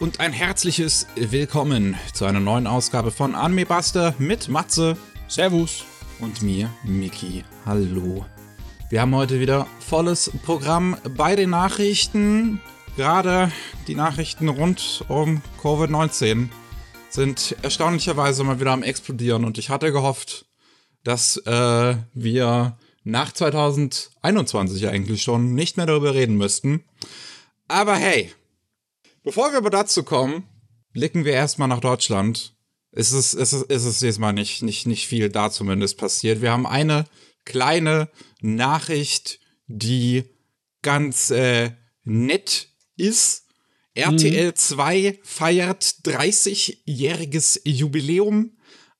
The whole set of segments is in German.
und ein herzliches Willkommen zu einer neuen Ausgabe von Anime Buster mit Matze. Servus. Und mir, Miki. Hallo. Wir haben heute wieder volles Programm bei den Nachrichten. Gerade die Nachrichten rund um Covid-19 sind erstaunlicherweise mal wieder am explodieren und ich hatte gehofft, dass äh, wir nach 2021 eigentlich schon nicht mehr darüber reden müssten. Aber hey, bevor wir aber dazu kommen, blicken wir erstmal nach Deutschland. Es ist, es ist, es ist diesmal nicht, nicht, nicht viel da zumindest passiert. Wir haben eine kleine Nachricht, die ganz äh, nett ist. RTL 2 feiert 30-jähriges Jubiläum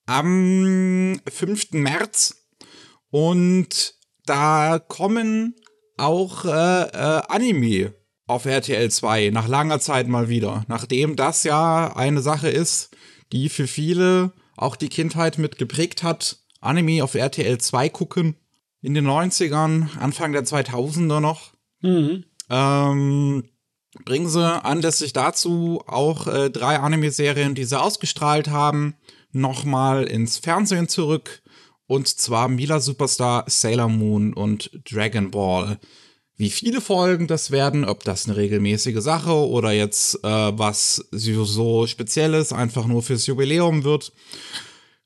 am 5. März und da kommen auch äh, äh, Anime auf RTL 2 nach langer Zeit mal wieder. Nachdem das ja eine Sache ist, die für viele auch die Kindheit mit geprägt hat. Anime auf RTL 2 gucken. In den 90ern, Anfang der 2000er noch. Mhm. Ähm, bringen sie anlässlich dazu auch äh, drei Anime-Serien, die sie ausgestrahlt haben, nochmal ins Fernsehen zurück. Und zwar Mila Superstar, Sailor Moon und Dragon Ball. Wie viele Folgen das werden, ob das eine regelmäßige Sache oder jetzt äh, was so Spezielles einfach nur fürs Jubiläum wird,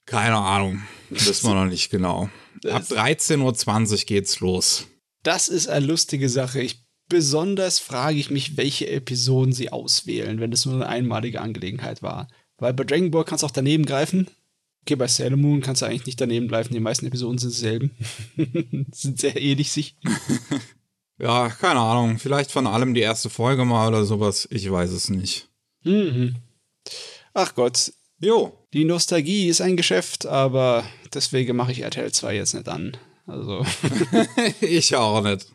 keine Ahnung. Wissen wir noch nicht genau. Ab 13.20 Uhr geht's los. Das ist eine lustige Sache. Ich besonders frage ich mich, welche Episoden sie auswählen, wenn es nur eine einmalige Angelegenheit war. Weil bei Dragon Ball kannst du auch daneben greifen. Okay, bei Sailor Moon kannst du eigentlich nicht daneben greifen. Die meisten Episoden sind dieselben. sind sehr ähnlich sich. ja, keine Ahnung. Vielleicht von allem die erste Folge mal oder sowas. Ich weiß es nicht. Mhm. Ach Gott. Jo. Die Nostalgie ist ein Geschäft, aber deswegen mache ich RTL 2 jetzt nicht an. Also. ich auch nicht.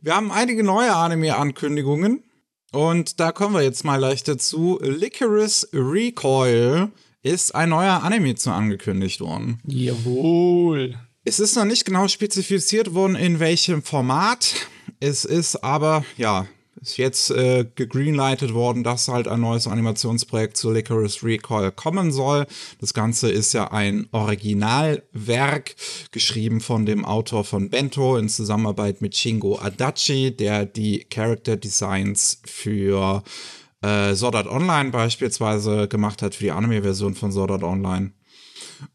Wir haben einige neue Anime-Ankündigungen. Und da kommen wir jetzt mal leicht dazu. Licorice Recoil ist ein neuer Anime zu angekündigt worden. Jawohl. Es ist noch nicht genau spezifiziert worden, in welchem Format. Es ist aber, ja, ist jetzt äh, gegreenlightet worden, dass halt ein neues Animationsprojekt zu Licorice Recoil kommen soll. Das Ganze ist ja ein Originalwerk, geschrieben von dem Autor von Bento in Zusammenarbeit mit Shingo Adachi, der die Character Designs für äh, Sword Art Online beispielsweise gemacht hat, für die Anime-Version von Sword Art Online.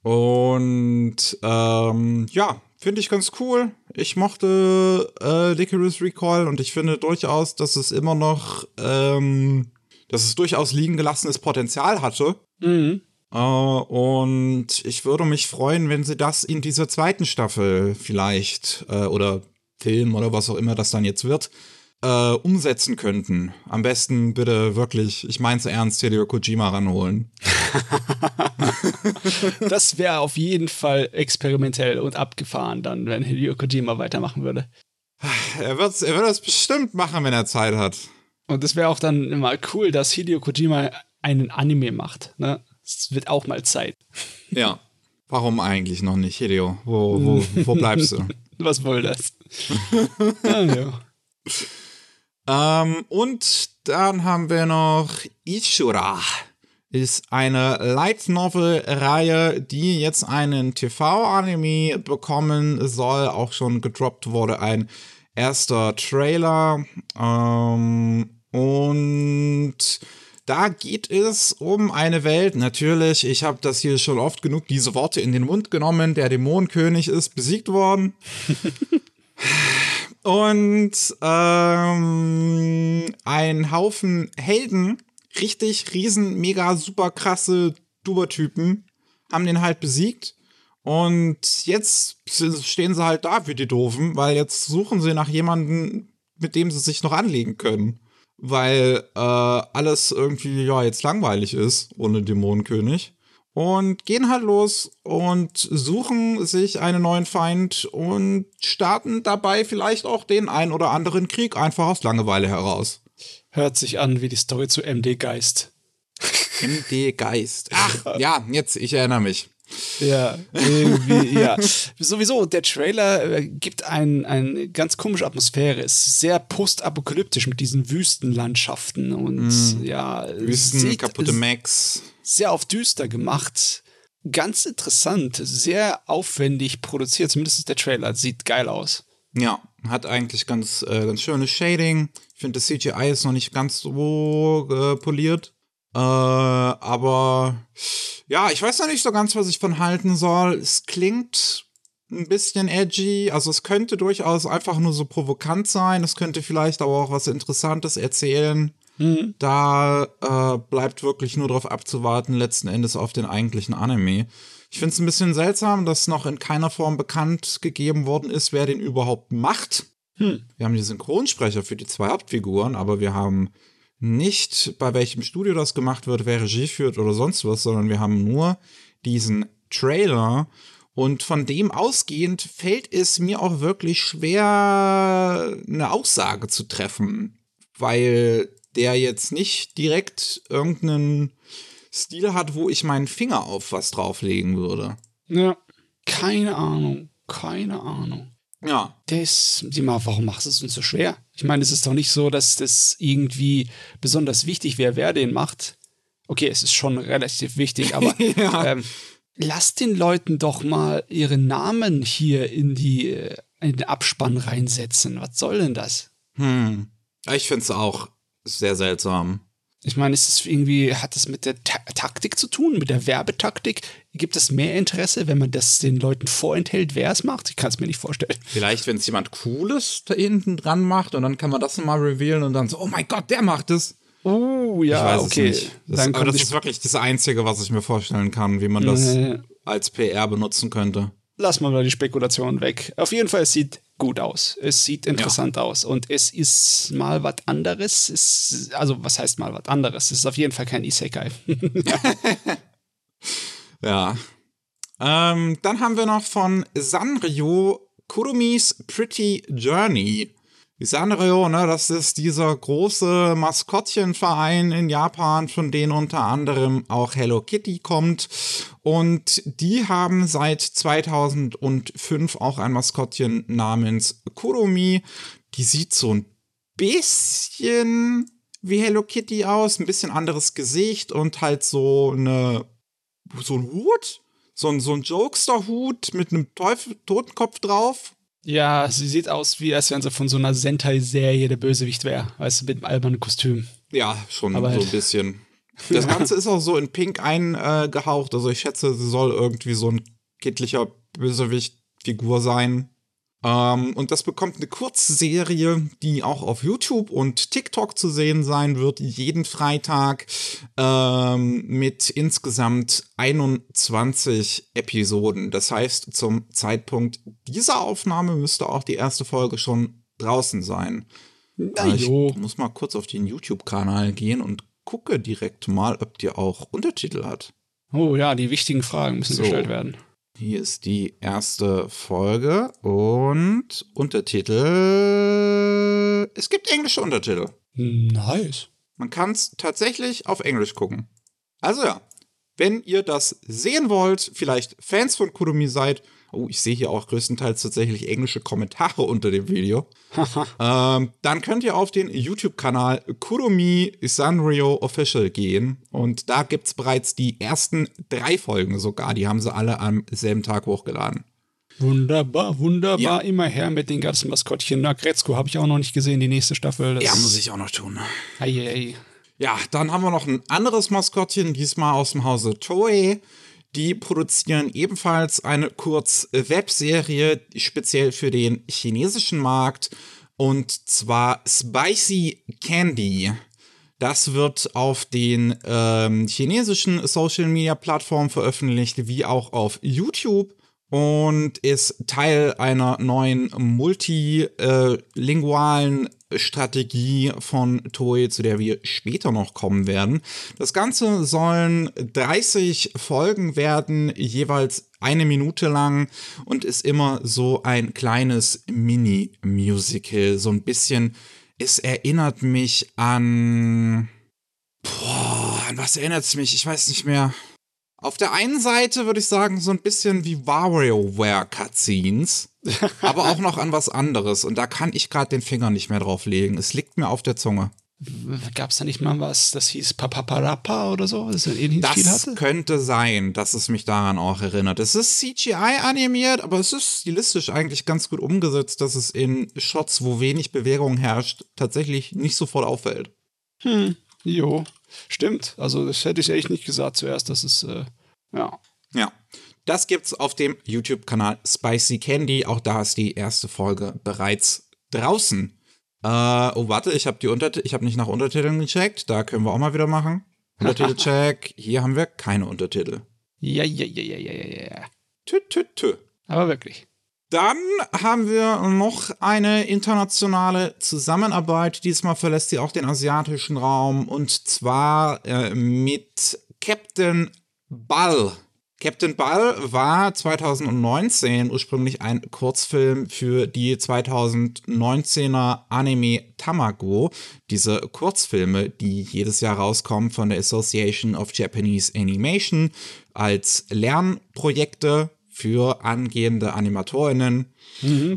Und ähm, ja, Finde ich ganz cool. Ich mochte äh, Licorice Recall und ich finde durchaus, dass es immer noch, ähm, dass es durchaus liegen gelassenes Potenzial hatte. Mhm. Äh, und ich würde mich freuen, wenn sie das in dieser zweiten Staffel vielleicht äh, oder Film oder was auch immer das dann jetzt wird, äh, umsetzen könnten. Am besten bitte wirklich, ich mein's ernst, Hideo Kojima ranholen. das wäre auf jeden Fall experimentell und abgefahren dann, wenn Hideo Kojima weitermachen würde. Er wird, er wird das bestimmt machen, wenn er Zeit hat. Und es wäre auch dann immer cool, dass Hideo Kojima einen Anime macht. Ne? Es wird auch mal Zeit. Ja. Warum eigentlich noch nicht, Hideo? Wo, wo, wo bleibst du? Was wohl das? ja, ja. Ähm, und dann haben wir noch Ishura. Ist eine Light Novel Reihe, die jetzt einen TV-Anime bekommen soll. Auch schon gedroppt wurde ein erster Trailer. Ähm, und da geht es um eine Welt. Natürlich, ich habe das hier schon oft genug diese Worte in den Mund genommen. Der Dämonenkönig ist besiegt worden. Und ähm, ein Haufen Helden, richtig riesen, mega, super krasse Dubertypen, haben den halt besiegt. Und jetzt stehen sie halt da wie die Doofen, weil jetzt suchen sie nach jemandem, mit dem sie sich noch anlegen können. Weil äh, alles irgendwie, ja, jetzt langweilig ist ohne Dämonenkönig und gehen halt los und suchen sich einen neuen Feind und starten dabei vielleicht auch den ein oder anderen Krieg einfach aus Langeweile heraus. Hört sich an wie die Story zu MD Geist. MD Geist. Ach, ja, jetzt, ich erinnere mich. Ja, irgendwie, ja. Sowieso, der Trailer äh, gibt eine ein ganz komische Atmosphäre. Ist sehr postapokalyptisch mit diesen Wüstenlandschaften und mm. ja. Wüsten, kaputte Max. Sehr auf düster gemacht. Ganz interessant, sehr aufwendig produziert, zumindest der Trailer. Sieht geil aus. Ja, hat eigentlich ganz, äh, ganz schönes Shading. Ich finde, das CGI ist noch nicht ganz so äh, poliert. Äh, aber ja, ich weiß noch nicht so ganz, was ich von halten soll. Es klingt ein bisschen edgy. Also es könnte durchaus einfach nur so provokant sein. Es könnte vielleicht aber auch was Interessantes erzählen. Mhm. Da äh, bleibt wirklich nur darauf abzuwarten, letzten Endes auf den eigentlichen Anime. Ich finde es ein bisschen seltsam, dass noch in keiner Form bekannt gegeben worden ist, wer den überhaupt macht. Hm. Wir haben die Synchronsprecher für die zwei Hauptfiguren, aber wir haben nicht, bei welchem Studio das gemacht wird, wer Regie führt oder sonst was, sondern wir haben nur diesen Trailer. Und von dem ausgehend fällt es mir auch wirklich schwer, eine Aussage zu treffen, weil der jetzt nicht direkt irgendeinen Stil hat, wo ich meinen Finger auf was drauflegen würde. Ja, keine Ahnung, keine Ahnung. Ja. Das, warum machst du es uns so schwer? Ich meine, es ist doch nicht so, dass das irgendwie besonders wichtig wäre, wer den macht. Okay, es ist schon relativ wichtig, aber ja. ähm, lass den Leuten doch mal ihre Namen hier in, die, äh, in den Abspann reinsetzen. Was soll denn das? Hm. Ich finde es auch sehr seltsam. Ich meine, ist es irgendwie, hat das mit der Ta Taktik zu tun, mit der Werbetaktik? Gibt es mehr Interesse, wenn man das den Leuten vorenthält, wer es macht? Ich kann es mir nicht vorstellen. Vielleicht, wenn es jemand Cooles da hinten dran macht und dann kann man das nochmal revealen und dann so, oh mein Gott, der macht es. Oh, ja, okay. Das, aber das ist wirklich das Einzige, was ich mir vorstellen kann, wie man das äh, als PR benutzen könnte. Lass mal die Spekulation weg. Auf jeden Fall, es sieht gut aus. Es sieht interessant ja. aus. Und es ist mal was anderes. Es, also, was heißt mal was anderes? Es ist auf jeden Fall kein Isekai. ja. Ähm, dann haben wir noch von Sanrio Kurumis Pretty Journey. Sanrio, ne, das ist dieser große Maskottchenverein in Japan, von denen unter anderem auch Hello Kitty kommt. Und die haben seit 2005 auch ein Maskottchen namens Kurumi. Die sieht so ein bisschen wie Hello Kitty aus, ein bisschen anderes Gesicht und halt so eine, so ein Hut, so ein, so ein Jokester-Hut mit einem Teufel Totenkopf drauf. Ja, sie sieht aus, wie als wenn sie von so einer Sentai-Serie der Bösewicht wäre. Weißt du, mit einem albernen Kostüm. Ja, schon Aber so halt. ein bisschen. Das Ganze ist auch so in Pink eingehaucht. Also ich schätze, sie soll irgendwie so ein kindlicher Bösewicht-Figur sein. Ähm, und das bekommt eine Kurzserie, die auch auf YouTube und TikTok zu sehen sein wird, jeden Freitag ähm, mit insgesamt 21 Episoden. Das heißt, zum Zeitpunkt dieser Aufnahme müsste auch die erste Folge schon draußen sein. Na, ich muss mal kurz auf den YouTube-Kanal gehen und gucke direkt mal, ob die auch Untertitel hat. Oh ja, die wichtigen Fragen müssen so. gestellt werden. Hier ist die erste Folge und Untertitel. Es gibt englische Untertitel. Nice. Man kann es tatsächlich auf Englisch gucken. Also ja, wenn ihr das sehen wollt, vielleicht Fans von Kurumi seid Oh, ich sehe hier auch größtenteils tatsächlich englische Kommentare unter dem Video. ähm, dann könnt ihr auf den YouTube-Kanal Kurumi Sanrio Official gehen. Und da gibt es bereits die ersten drei Folgen sogar. Die haben sie alle am selben Tag hochgeladen. Wunderbar, wunderbar. Ja. Immer her mit den ganzen Maskottchen. Na, Gretzko habe ich auch noch nicht gesehen, die nächste Staffel. ja, muss ich auch noch tun. Ei, ei. Ja, dann haben wir noch ein anderes Maskottchen, diesmal aus dem Hause Toei. Die produzieren ebenfalls eine Kurz-Webserie, speziell für den chinesischen Markt, und zwar Spicy Candy. Das wird auf den ähm, chinesischen Social-Media-Plattformen veröffentlicht, wie auch auf YouTube und ist Teil einer neuen multilingualen Strategie von Toei, zu der wir später noch kommen werden. Das Ganze sollen 30 Folgen werden, jeweils eine Minute lang und ist immer so ein kleines Mini-Musical. So ein bisschen, es erinnert mich an. Boah, an was erinnert es mich? Ich weiß nicht mehr. Auf der einen Seite würde ich sagen, so ein bisschen wie WarioWare-Cutscenes, aber auch noch an was anderes. Und da kann ich gerade den Finger nicht mehr drauf legen. Es liegt mir auf der Zunge. Gab es da nicht mal was, das hieß Papaparappa oder so, das Das könnte sein, dass es mich daran auch erinnert. Es ist CGI animiert, aber es ist stilistisch eigentlich ganz gut umgesetzt, dass es in Shots, wo wenig Bewegung herrscht, tatsächlich nicht sofort auffällt. Hm, jo, stimmt. Also das hätte ich echt nicht gesagt zuerst, dass es, äh, ja. Ja. Das gibt's auf dem YouTube-Kanal Spicy Candy. Auch da ist die erste Folge bereits draußen. Äh, oh, warte, ich habe die Untertitel, ich habe nicht nach Untertiteln gecheckt. Da können wir auch mal wieder machen. Untertitelcheck. Hier haben wir keine Untertitel. Ja, ja, ja, ja, ja, ja, ja. Tü, tü, tü. Aber wirklich. Dann haben wir noch eine internationale Zusammenarbeit. Diesmal verlässt sie auch den asiatischen Raum und zwar äh, mit Captain Ball. Captain Ball war 2019 ursprünglich ein Kurzfilm für die 2019er Anime Tamago. Diese Kurzfilme, die jedes Jahr rauskommen von der Association of Japanese Animation als Lernprojekte für angehende Animatorinnen.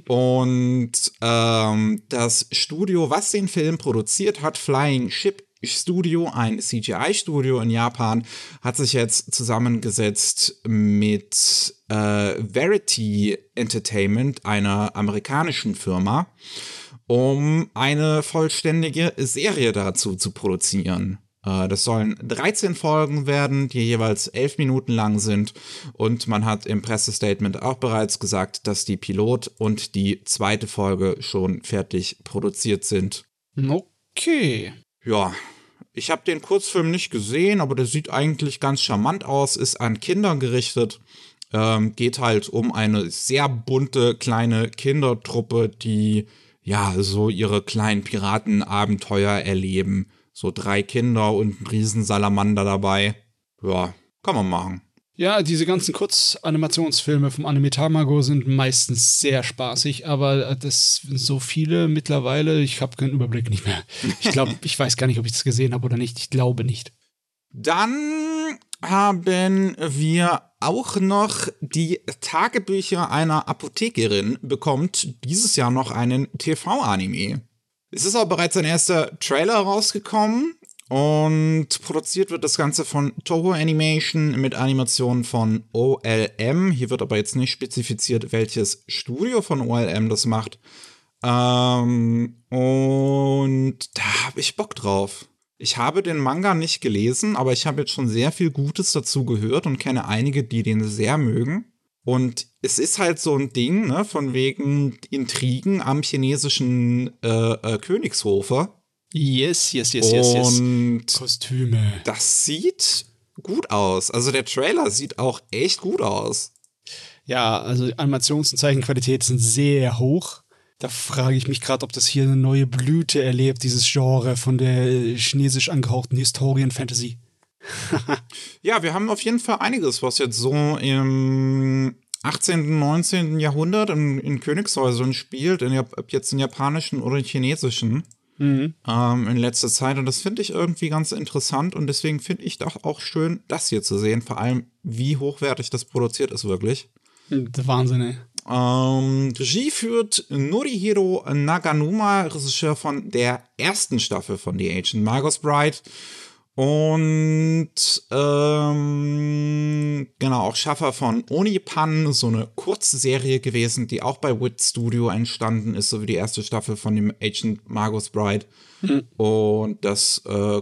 Und ähm, das Studio, was den Film produziert hat, Flying Ship Studio, ein CGI-Studio in Japan, hat sich jetzt zusammengesetzt mit äh, Verity Entertainment, einer amerikanischen Firma, um eine vollständige Serie dazu zu produzieren. Äh, Das sollen 13 Folgen werden, die jeweils 11 Minuten lang sind. Und man hat im Pressestatement auch bereits gesagt, dass die Pilot und die zweite Folge schon fertig produziert sind. Okay. Ja, ich habe den Kurzfilm nicht gesehen, aber der sieht eigentlich ganz charmant aus, ist an Kinder gerichtet. Ähm, geht halt um eine sehr bunte kleine Kindertruppe, die ja so ihre kleinen Piratenabenteuer erleben. So drei Kinder und ein Riesensalamander dabei. Ja, kann man machen. Ja, diese ganzen Kurzanimationsfilme vom Anime Tamago sind meistens sehr spaßig, aber das sind so viele mittlerweile, ich habe keinen Überblick nicht mehr. Ich glaube, ich weiß gar nicht, ob ich das gesehen habe oder nicht. Ich glaube nicht. Dann haben wir auch noch die Tagebücher einer Apothekerin bekommt dieses Jahr noch einen TV-Anime. Es ist auch bereits ein erster Trailer rausgekommen und produziert wird das Ganze von Toho Animation mit Animationen von OLM. Hier wird aber jetzt nicht spezifiziert, welches Studio von OLM das macht. Ähm, und da habe ich Bock drauf. Ich habe den Manga nicht gelesen, aber ich habe jetzt schon sehr viel Gutes dazu gehört und kenne einige, die den sehr mögen. Und es ist halt so ein Ding, ne, von wegen Intrigen am chinesischen äh, äh, Königshofe. Yes, yes, yes, yes, yes. Und Kostüme. das sieht gut aus. Also der Trailer sieht auch echt gut aus. Ja, also Animations- und Zeichenqualität sind sehr hoch. Da frage ich mich gerade, ob das hier eine neue Blüte erlebt, dieses Genre von der chinesisch angehauchten Historien-Fantasy. Ja, wir haben auf jeden Fall einiges, was jetzt so im 18., 19. Jahrhundert in, in Königshäusern spielt, in, ob jetzt in japanischen oder in chinesischen, ähm, in letzter Zeit. Und das finde ich irgendwie ganz interessant und deswegen finde ich doch auch schön, das hier zu sehen. Vor allem, wie hochwertig das produziert ist, wirklich. Der Wahnsinn, ey. Ähm, Regie führt Norihiro Naganuma, Regisseur von der ersten Staffel von The Agent Margot's Bride. Und ähm, genau, auch Schaffer von Onipan, so eine Kurzserie gewesen, die auch bei Wit Studio entstanden ist, so wie die erste Staffel von dem Agent Margot's Bride. Und das, äh,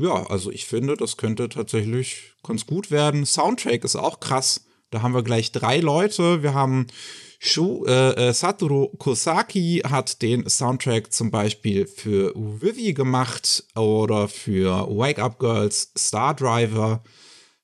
ja, also ich finde, das könnte tatsächlich ganz gut werden. Soundtrack ist auch krass. Da haben wir gleich drei Leute. Wir haben Shu, äh, äh, Satoru Kosaki hat den Soundtrack zum Beispiel für Vivi gemacht oder für Wake Up Girls, Star Driver,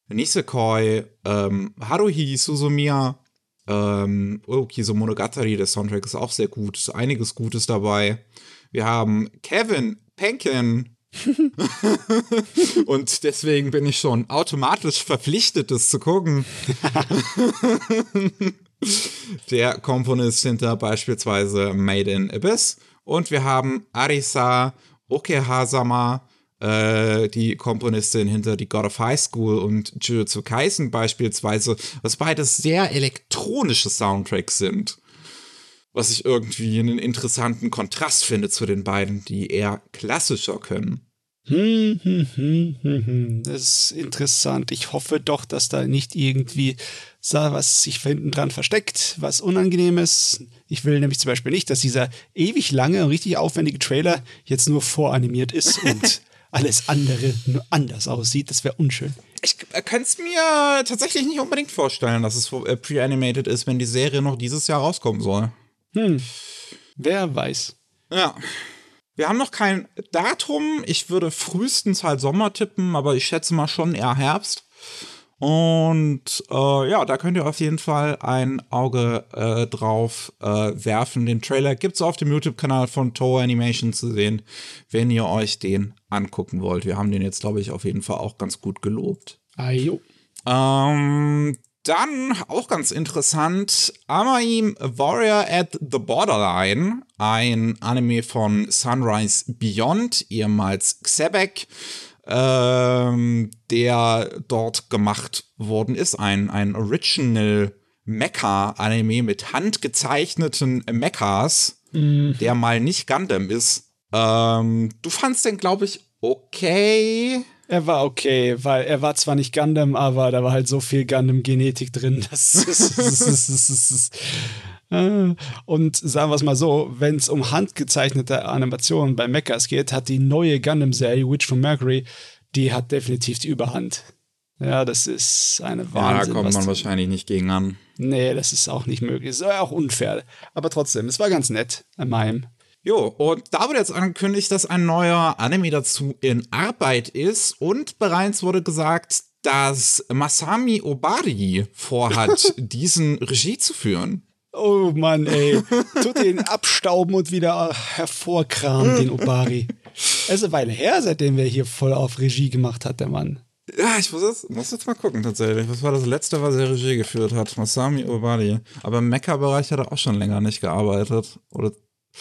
Nisekoi, ähm, Haruhi Suzumiya, ähm, Ukiso Monogatari, der Soundtrack ist auch sehr gut, ist einiges Gutes dabei. Wir haben Kevin Penkin. Und deswegen bin ich schon automatisch verpflichtet, das zu gucken. Der Komponist hinter beispielsweise Made in Abyss. Und wir haben Arisa Okehazama, äh, die Komponistin hinter die God of High School und Jujutsu Kaisen beispielsweise, was beides sehr elektronische Soundtracks sind. Was ich irgendwie einen interessanten Kontrast finde zu den beiden, die eher klassischer können. Hm, hm, hm. Das ist interessant. Ich hoffe doch, dass da nicht irgendwie was sich hinten dran versteckt, was Unangenehmes. Ich will nämlich zum Beispiel nicht, dass dieser ewig lange und richtig aufwendige Trailer jetzt nur voranimiert ist und alles andere nur anders aussieht. Das wäre unschön. Ich kann es mir tatsächlich nicht unbedingt vorstellen, dass es äh, pre-animated ist, wenn die Serie noch dieses Jahr rauskommen soll. Hm. Wer weiß. Ja. Wir haben noch kein Datum. Ich würde frühestens halt Sommer tippen, aber ich schätze mal schon eher Herbst. Und äh, ja, da könnt ihr auf jeden Fall ein Auge äh, drauf äh, werfen. Den Trailer gibt es auf dem YouTube-Kanal von Toho Animation zu sehen, wenn ihr euch den angucken wollt. Wir haben den jetzt, glaube ich, auf jeden Fall auch ganz gut gelobt. Ajo. Ähm, dann auch ganz interessant, Amaim Warrior at the Borderline, ein Anime von Sunrise Beyond, ehemals Xebek ähm, der dort gemacht worden ist. Ein, ein Original Mecha-Anime mit handgezeichneten Mechas, mhm. der mal nicht Gundam ist. Ähm, du fandst den, glaube ich, okay. Er war okay, weil er war zwar nicht Gundam, aber da war halt so viel Gundam-Genetik drin. Das und sagen wir es mal so, wenn es um handgezeichnete Animationen bei Mechas geht, hat die neue Gundam-Serie Witch from Mercury, die hat definitiv die Überhand. Ja, das ist eine Wahnsinn. Da kommt man wahrscheinlich nicht gegen an. Nee, das ist auch nicht möglich. Das ist auch unfair. Aber trotzdem, es war ganz nett an meinem. Jo, und da wurde jetzt angekündigt, dass ein neuer Anime dazu in Arbeit ist und bereits wurde gesagt, dass Masami Obari vorhat, diesen Regie zu führen. Oh Mann, ey. Tut den abstauben und wieder hervorkramen, den Obari. Es ist eine Weile her, seitdem wir hier voll auf Regie gemacht hat, der Mann. Ja, ich muss jetzt, muss jetzt mal gucken tatsächlich. Was war das letzte, was er Regie geführt hat? Masami Obari. Aber im Mecha-Bereich hat er auch schon länger nicht gearbeitet. Oder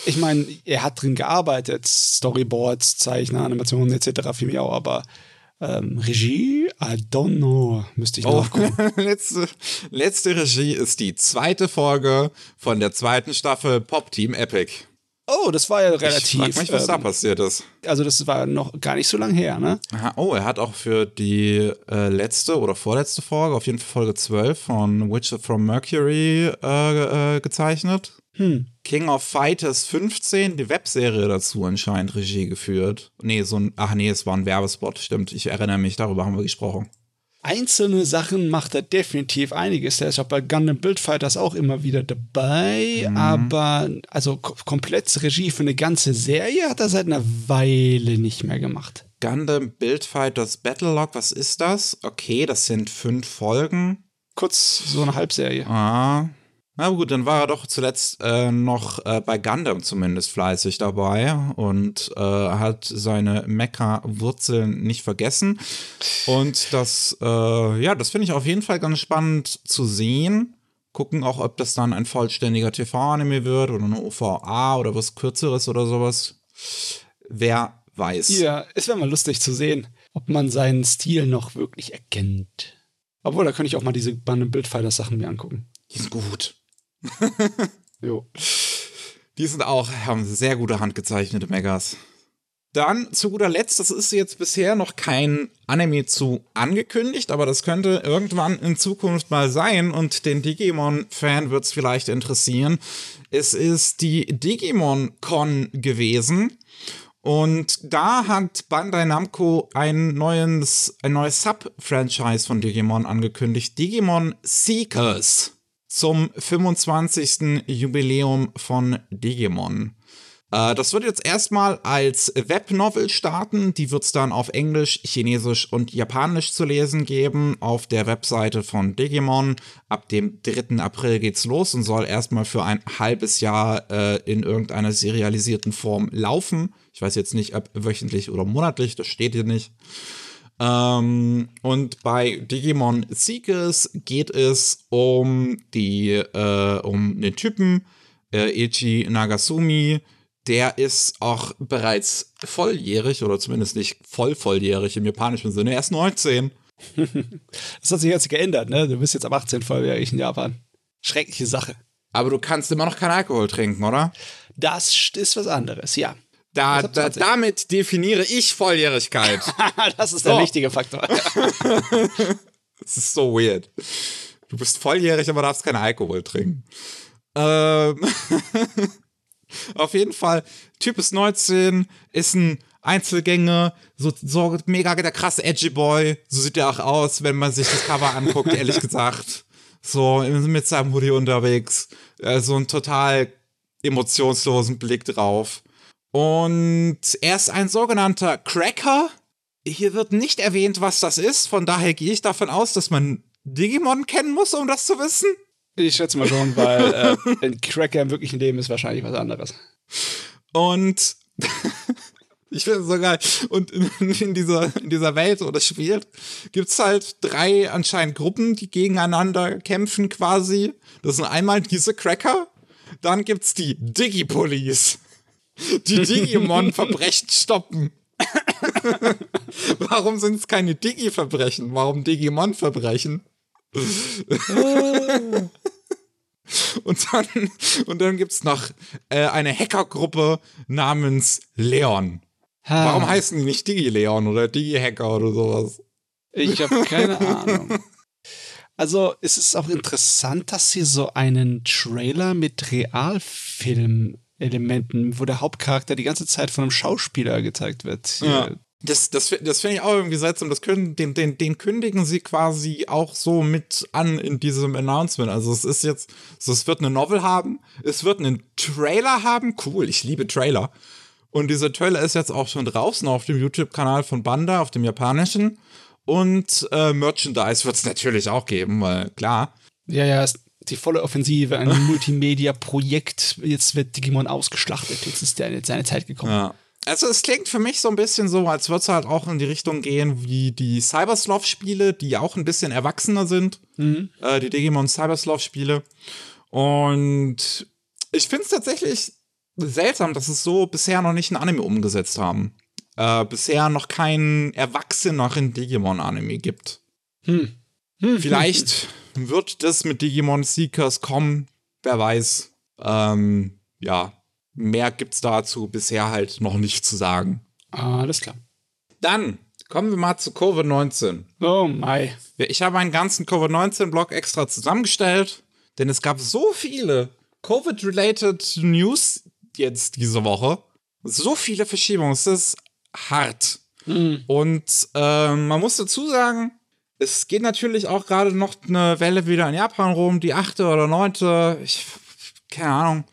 ich meine, er hat drin gearbeitet, Storyboards, Zeichner, Animationen etc. für mich auch, aber ähm, Regie? I don't know. Müsste ich oh, nachgucken. letzte, letzte Regie ist die zweite Folge von der zweiten Staffel Pop Team Epic. Oh, das war ja relativ. Ich frag mich, was ähm, da passiert ist. Also, das war noch gar nicht so lange her, ne? Aha, oh, er hat auch für die äh, letzte oder vorletzte Folge, auf jeden Fall Folge 12 von Witcher from Mercury äh, äh, gezeichnet. Hm. King of Fighters 15, die Webserie dazu anscheinend Regie geführt. Nee, so ein, ach nee, es war ein Werbespot, stimmt. Ich erinnere mich, darüber haben wir gesprochen. Einzelne Sachen macht er definitiv einiges. Der ist auch bei Gundam Build Fighters auch immer wieder dabei, mhm. aber also komplett Regie für eine ganze Serie hat er seit einer Weile nicht mehr gemacht. Gundam Build Fighters Battlelog, was ist das? Okay, das sind fünf Folgen. Kurz so eine Halbserie. Ah, na gut, dann war er doch zuletzt äh, noch äh, bei Gundam zumindest fleißig dabei und äh, hat seine Mecha-Wurzeln nicht vergessen. Und das, äh, ja, das finde ich auf jeden Fall ganz spannend zu sehen. Gucken auch, ob das dann ein vollständiger TV-Anime wird oder eine OVA oder was Kürzeres oder sowas. Wer weiß. Ja, es wäre mal lustig zu sehen, ob man seinen Stil noch wirklich erkennt. Obwohl, da könnte ich auch mal diese Band- und Bildfighter-Sachen mir angucken. Die sind gut. jo. Die sind auch, haben sehr gute handgezeichnete Megas. Dann zu guter Letzt, das ist jetzt bisher noch kein Anime zu angekündigt, aber das könnte irgendwann in Zukunft mal sein und den Digimon-Fan wird es vielleicht interessieren. Es ist die Digimon Con gewesen und da hat Bandai Namco ein neues, ein neues Sub-Franchise von Digimon angekündigt, Digimon Seekers zum 25. Jubiläum von Digimon. Äh, das wird jetzt erstmal als Webnovel starten. Die wird es dann auf Englisch, Chinesisch und Japanisch zu lesen geben auf der Webseite von Digimon. Ab dem 3. April geht's los und soll erstmal für ein halbes Jahr äh, in irgendeiner serialisierten Form laufen. Ich weiß jetzt nicht, ob wöchentlich oder monatlich, das steht hier nicht. Ähm, und bei Digimon Seekers geht es um die, äh, um den Typen, äh, Ichi Nagasumi, der ist auch bereits volljährig oder zumindest nicht voll volljährig im japanischen Sinne. Er ist 19. das hat sich jetzt geändert, ne? Du bist jetzt ab 18 volljährig in Japan. Schreckliche Sache. Aber du kannst immer noch keinen Alkohol trinken, oder? Das ist was anderes, ja. Da, da, damit definiere ich Volljährigkeit. das ist der so. wichtige Faktor. das ist so weird. Du bist volljährig, aber darfst keinen Alkohol trinken. Ähm Auf jeden Fall, Typ ist 19, ist ein Einzelgänger, so, so mega der krasse Edgy Boy. So sieht er auch aus, wenn man sich das Cover anguckt, ehrlich gesagt. So mit seinem Hoodie unterwegs. Äh, so einen total emotionslosen Blick drauf. Und er ist ein sogenannter Cracker. Hier wird nicht erwähnt, was das ist. Von daher gehe ich davon aus, dass man Digimon kennen muss, um das zu wissen. Ich schätze mal schon, weil äh, ein Cracker im wirklichen Leben ist wahrscheinlich was anderes. Und ich finde es so geil. Und in, in, dieser, in dieser Welt, wo das spielt, gibt es halt drei anscheinend Gruppen, die gegeneinander kämpfen quasi. Das sind einmal diese Cracker, dann gibt es die Digi-Police, die Digimon-Verbrechen stoppen. Warum sind es keine Digi-Verbrechen? Warum Digimon-Verbrechen? und dann, und dann gibt es noch äh, eine Hackergruppe namens Leon. Ha. Warum heißen die nicht Digi-Leon oder Digi-Hacker oder sowas? Ich habe keine Ahnung. Also es ist auch interessant, dass sie so einen Trailer mit Realfilm-Elementen, wo der Hauptcharakter die ganze Zeit von einem Schauspieler gezeigt wird. Ja. Das, das, das finde ich auch irgendwie seltsam. Das können, den, den, den kündigen sie quasi auch so mit an in diesem Announcement. Also es ist jetzt, so, es wird eine Novel haben, es wird einen Trailer haben. Cool, ich liebe Trailer. Und dieser Trailer ist jetzt auch schon draußen auf dem YouTube-Kanal von Banda, auf dem japanischen. Und äh, Merchandise wird es natürlich auch geben, weil klar. Ja, ja, die volle Offensive, ein Multimedia-Projekt. Jetzt wird Digimon ausgeschlachtet. Jetzt ist der, seine Zeit gekommen. Ja. Also es klingt für mich so ein bisschen so, als würde es halt auch in die Richtung gehen wie die Cybersloth-Spiele, die auch ein bisschen erwachsener sind. Mhm. Äh, die Digimon Cybersloth-Spiele. Und ich finde es tatsächlich seltsam, dass es so bisher noch nicht ein Anime umgesetzt haben. Äh, bisher noch kein erwachsenerin Digimon-Anime gibt. Hm. Vielleicht wird das mit Digimon Seekers kommen. Wer weiß. Ähm, ja, Mehr gibt's dazu bisher halt noch nicht zu sagen. Alles klar. Dann kommen wir mal zu Covid-19. Oh my. Ich habe einen ganzen Covid-19-Blog extra zusammengestellt, denn es gab so viele Covid-related News jetzt diese Woche. So viele Verschiebungen. Es ist hart. Mhm. Und äh, man muss dazu sagen, es geht natürlich auch gerade noch eine Welle wieder in Japan rum, die achte oder neunte. Ich, keine Ahnung.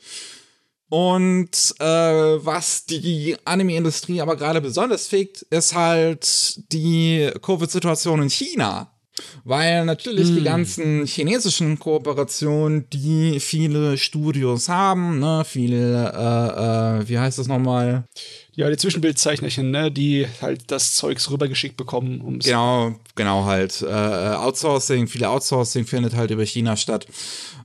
Und äh, was die Anime-Industrie aber gerade besonders fickt, ist halt die Covid-Situation in China. Weil natürlich hm. die ganzen chinesischen Kooperationen, die viele Studios haben, ne, viele, äh, äh, wie heißt das nochmal? Ja, die Zwischenbildzeichnerchen, ne, die halt das Zeugs rübergeschickt bekommen. Um's genau, genau halt. Äh, äh, Outsourcing, viele Outsourcing findet halt über China statt.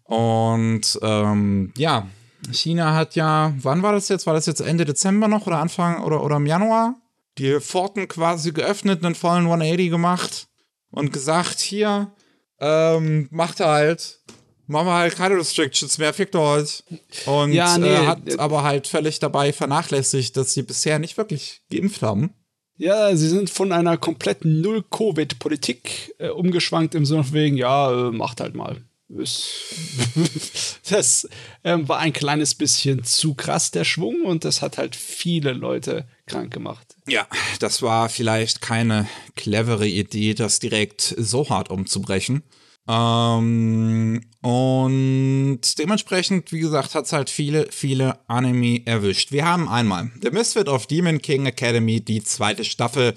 Und ähm, ja, China hat ja, wann war das jetzt? War das jetzt Ende Dezember noch oder Anfang oder, oder im Januar? Die Pforten quasi geöffnet, einen vollen 180 gemacht und gesagt, hier, ähm, macht halt, machen wir halt keine Restrictions mehr, fickt euch. Und ja, nee, äh, hat aber halt völlig dabei vernachlässigt, dass sie bisher nicht wirklich geimpft haben. Ja, sie sind von einer kompletten Null-Covid-Politik äh, umgeschwankt im Sinne von wegen, ja, äh, macht halt mal. das ähm, war ein kleines bisschen zu krass, der Schwung, und das hat halt viele Leute krank gemacht. Ja, das war vielleicht keine clevere Idee, das direkt so hart umzubrechen. Ähm, und dementsprechend, wie gesagt, hat es halt viele, viele Anime erwischt. Wir haben einmal The Misfit of Demon King Academy, die zweite Staffel,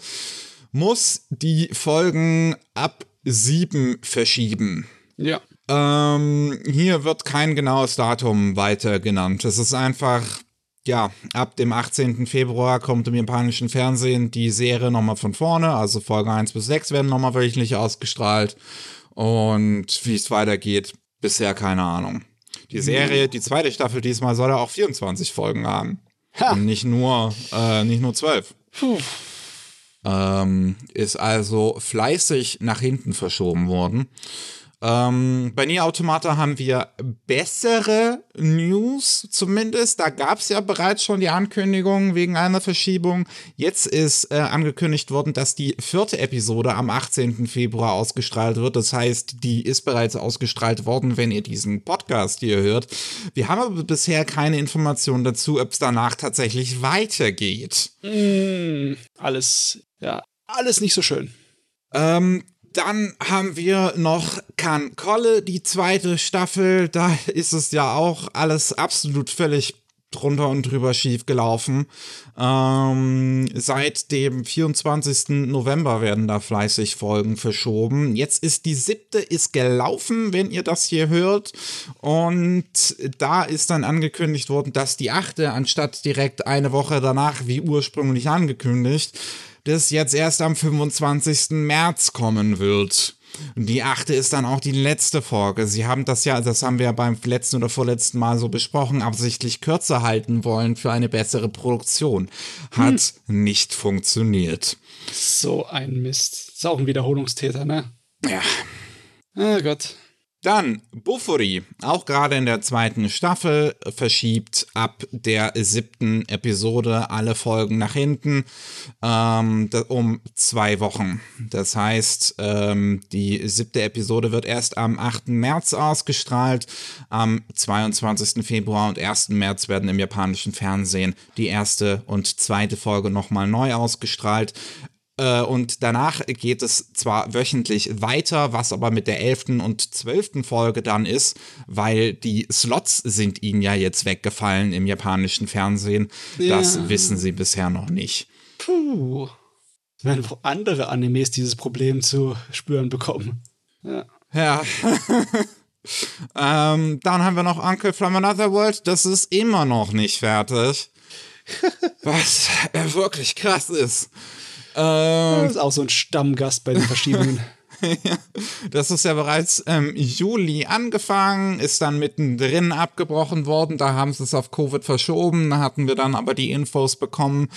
muss die Folgen ab sieben verschieben. Ja. Ähm, hier wird kein genaues Datum weiter genannt. Es ist einfach, ja, ab dem 18. Februar kommt im japanischen Fernsehen die Serie nochmal von vorne. Also Folge 1 bis 6 werden nochmal wöchentlich ausgestrahlt. Und wie es weitergeht, bisher keine Ahnung. Die Serie, die zweite Staffel diesmal, soll ja auch 24 Folgen haben. Ha. Und nicht nur, äh, nicht nur zwölf. Ähm, ist also fleißig nach hinten verschoben worden. Ähm, bei Nier Automata haben wir bessere News zumindest. Da gab es ja bereits schon die Ankündigung wegen einer Verschiebung. Jetzt ist äh, angekündigt worden, dass die vierte Episode am 18. Februar ausgestrahlt wird. Das heißt, die ist bereits ausgestrahlt worden, wenn ihr diesen Podcast hier hört. Wir haben aber bisher keine Informationen dazu, ob es danach tatsächlich weitergeht. Mm, alles, ja, alles nicht so schön. Ähm, dann haben wir noch Can Kolle, die zweite Staffel. Da ist es ja auch alles absolut völlig drunter und drüber schief gelaufen. Ähm, seit dem 24. November werden da fleißig Folgen verschoben. Jetzt ist die siebte ist gelaufen, wenn ihr das hier hört. Und da ist dann angekündigt worden, dass die achte anstatt direkt eine Woche danach, wie ursprünglich angekündigt, das jetzt erst am 25. März kommen wird. Und die achte ist dann auch die letzte Folge. Sie haben das ja, das haben wir beim letzten oder vorletzten Mal so besprochen, absichtlich kürzer halten wollen für eine bessere Produktion. Hat hm. nicht funktioniert. So ein Mist. Ist auch ein Wiederholungstäter, ne? Ja. Oh Gott. Dann Buffuri, auch gerade in der zweiten Staffel, verschiebt ab der siebten Episode alle Folgen nach hinten ähm, um zwei Wochen. Das heißt, ähm, die siebte Episode wird erst am 8. März ausgestrahlt. Am 22. Februar und 1. März werden im japanischen Fernsehen die erste und zweite Folge nochmal neu ausgestrahlt. Äh, und danach geht es zwar wöchentlich weiter, was aber mit der elften und zwölften Folge dann ist, weil die Slots sind ihnen ja jetzt weggefallen im japanischen Fernsehen. Ja. Das wissen sie bisher noch nicht. Puh. Werden auch andere Animes dieses Problem zu spüren bekommen. Ja. Ja. ähm, dann haben wir noch Uncle from Another World. Das ist immer noch nicht fertig. Was wirklich krass ist. Ähm, das ist auch so ein Stammgast bei den Verschiebungen. das ist ja bereits im ähm, Juli angefangen, ist dann mittendrin abgebrochen worden. Da haben sie es auf Covid verschoben. Da hatten wir dann aber die Infos bekommen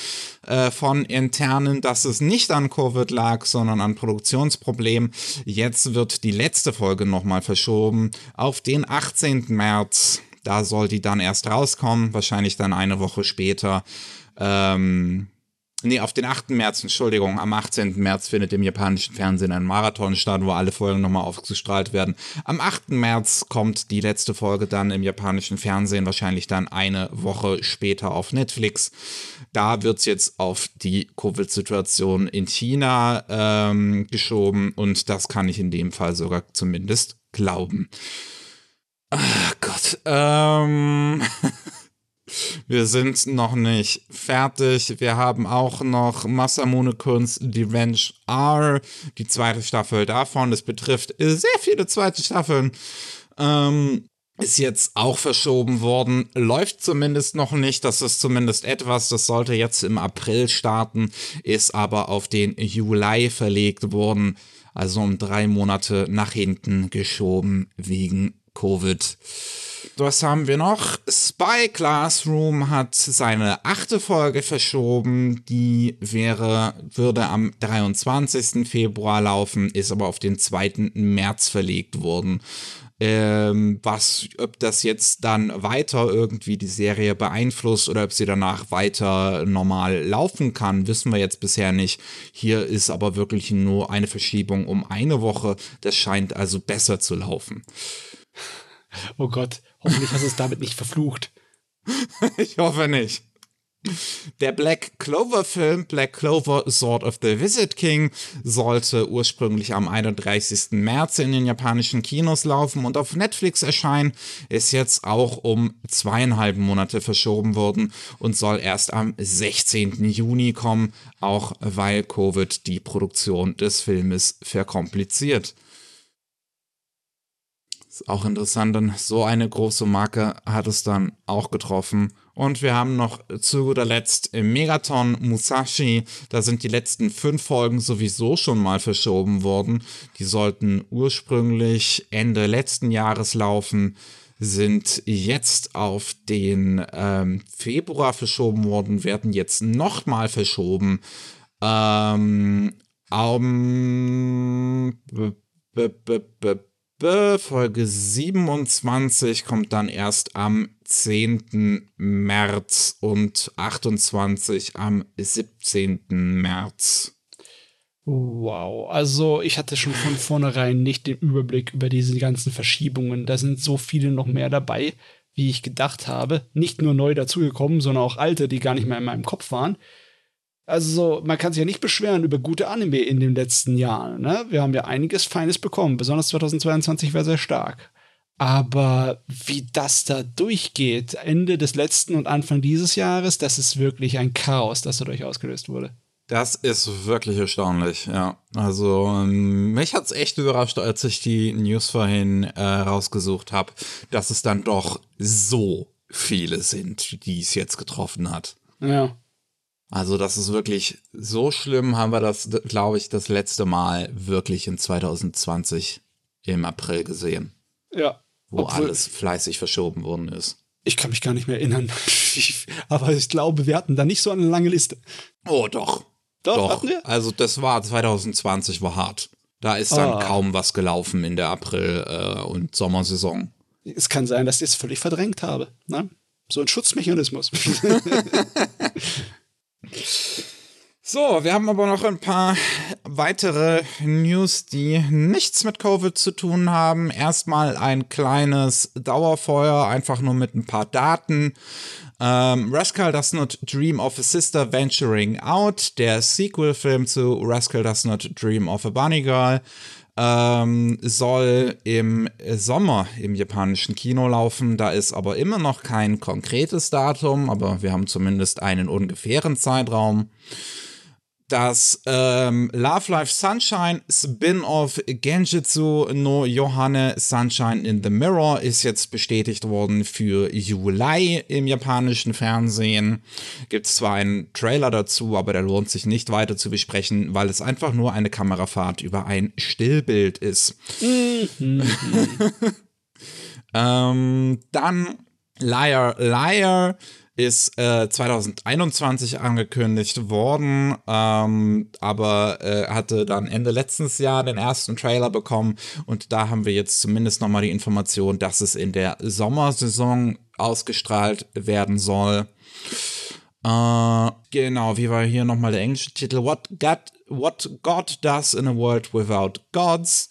äh, von internen, dass es nicht an Covid lag, sondern an Produktionsproblemen. Jetzt wird die letzte Folge nochmal verschoben auf den 18. März. Da soll die dann erst rauskommen, wahrscheinlich dann eine Woche später. Ähm, Nee, auf den 8. März, Entschuldigung, am 18. März findet im japanischen Fernsehen ein Marathon statt, wo alle Folgen nochmal aufgestrahlt werden. Am 8. März kommt die letzte Folge dann im japanischen Fernsehen, wahrscheinlich dann eine Woche später auf Netflix. Da wird's jetzt auf die Covid-Situation in China ähm, geschoben und das kann ich in dem Fall sogar zumindest glauben. Ach Gott, ähm. Wir sind noch nicht fertig. Wir haben auch noch Masamune Kunst Revenge R, die zweite Staffel davon. Das betrifft sehr viele zweite Staffeln. Ähm, ist jetzt auch verschoben worden, läuft zumindest noch nicht, das ist zumindest etwas, das sollte jetzt im April starten, ist aber auf den Juli verlegt worden, also um drei Monate nach hinten geschoben wegen Covid. Was haben wir noch? Spy Classroom hat seine achte Folge verschoben. Die wäre, würde am 23. Februar laufen, ist aber auf den 2. März verlegt worden. Ähm, was, ob das jetzt dann weiter irgendwie die Serie beeinflusst oder ob sie danach weiter normal laufen kann, wissen wir jetzt bisher nicht. Hier ist aber wirklich nur eine Verschiebung um eine Woche. Das scheint also besser zu laufen. Oh Gott, hoffentlich hast du es damit nicht verflucht. ich hoffe nicht. Der Black Clover Film Black Clover Sword of the Wizard King sollte ursprünglich am 31. März in den japanischen Kinos laufen und auf Netflix erscheinen, ist jetzt auch um zweieinhalb Monate verschoben worden und soll erst am 16. Juni kommen, auch weil Covid die Produktion des Filmes verkompliziert. Ist auch interessant, denn so eine große Marke hat es dann auch getroffen. Und wir haben noch zu guter Letzt Megaton Musashi. Da sind die letzten fünf Folgen sowieso schon mal verschoben worden. Die sollten ursprünglich Ende letzten Jahres laufen. sind jetzt auf den ähm, Februar verschoben worden, werden jetzt nochmal verschoben. Ähm, um, Folge 27 kommt dann erst am 10. März und 28 am 17. März. Wow, also ich hatte schon von vornherein nicht den Überblick über diese ganzen Verschiebungen. Da sind so viele noch mehr dabei, wie ich gedacht habe. Nicht nur neu dazugekommen, sondern auch alte, die gar nicht mehr in meinem Kopf waren. Also man kann sich ja nicht beschweren über gute Anime in den letzten Jahren. Ne? Wir haben ja einiges Feines bekommen. Besonders 2022 war sehr stark. Aber wie das da durchgeht, Ende des letzten und Anfang dieses Jahres, das ist wirklich ein Chaos, das dadurch ausgelöst wurde. Das ist wirklich erstaunlich, ja. Also ähm, mich hat es echt überrascht, als ich die News vorhin äh, rausgesucht habe, dass es dann doch so viele sind, die es jetzt getroffen hat. Ja. Also das ist wirklich so schlimm, haben wir das, glaube ich, das letzte Mal wirklich in 2020 im April gesehen. Ja. Wo Obwohl, alles fleißig verschoben worden ist. Ich kann mich gar nicht mehr erinnern. Aber ich glaube, wir hatten da nicht so eine lange Liste. Oh, doch. Doch, doch. hatten wir? Also das war 2020 war hart. Da ist dann ah. kaum was gelaufen in der April- äh, und Sommersaison. Es kann sein, dass ich es völlig verdrängt habe. Ne? So ein Schutzmechanismus. So, wir haben aber noch ein paar weitere News, die nichts mit Covid zu tun haben. Erstmal ein kleines Dauerfeuer, einfach nur mit ein paar Daten. Ähm, Rascal Does Not Dream of a Sister Venturing Out, der Sequel-Film zu Rascal Does Not Dream of a Bunny Girl, ähm, soll im Sommer im japanischen Kino laufen. Da ist aber immer noch kein konkretes Datum, aber wir haben zumindest einen ungefähren Zeitraum das ähm, Love Life Sunshine Spin-off Genjutsu no Yohane Sunshine in the Mirror ist jetzt bestätigt worden für Juli im japanischen Fernsehen. Gibt es zwar einen Trailer dazu, aber der lohnt sich nicht weiter zu besprechen, weil es einfach nur eine Kamerafahrt über ein Stillbild ist. Mhm. ähm, dann Liar Liar ist äh, 2021 angekündigt worden, ähm, aber äh, hatte dann Ende letztes Jahr den ersten Trailer bekommen und da haben wir jetzt zumindest nochmal die Information, dass es in der Sommersaison ausgestrahlt werden soll. Äh, genau, wie war hier nochmal der englische Titel? What God, What God Does in a World Without Gods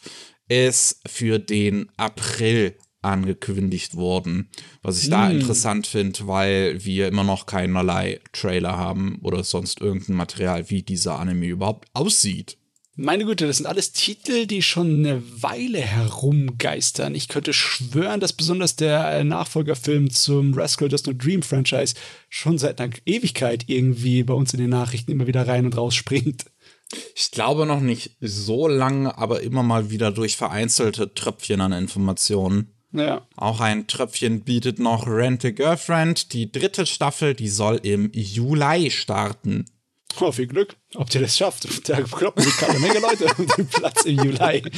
ist für den April angekündigt worden. Was ich da mm. interessant finde, weil wir immer noch keinerlei Trailer haben oder sonst irgendein Material, wie dieser Anime überhaupt aussieht. Meine Güte, das sind alles Titel, die schon eine Weile herumgeistern. Ich könnte schwören, dass besonders der äh, Nachfolgerfilm zum Rascal Does Not Dream Franchise schon seit einer Ewigkeit irgendwie bei uns in den Nachrichten immer wieder rein und raus springt. Ich glaube noch nicht so lange, aber immer mal wieder durch vereinzelte Tröpfchen an Informationen. Ja. Auch ein Tröpfchen bietet noch Rent a Girlfriend. Die dritte Staffel, die soll im Juli starten. Oh, viel Glück, ob ihr das schafft. Da kloppen sich eine Menge Leute um den Platz im Juli.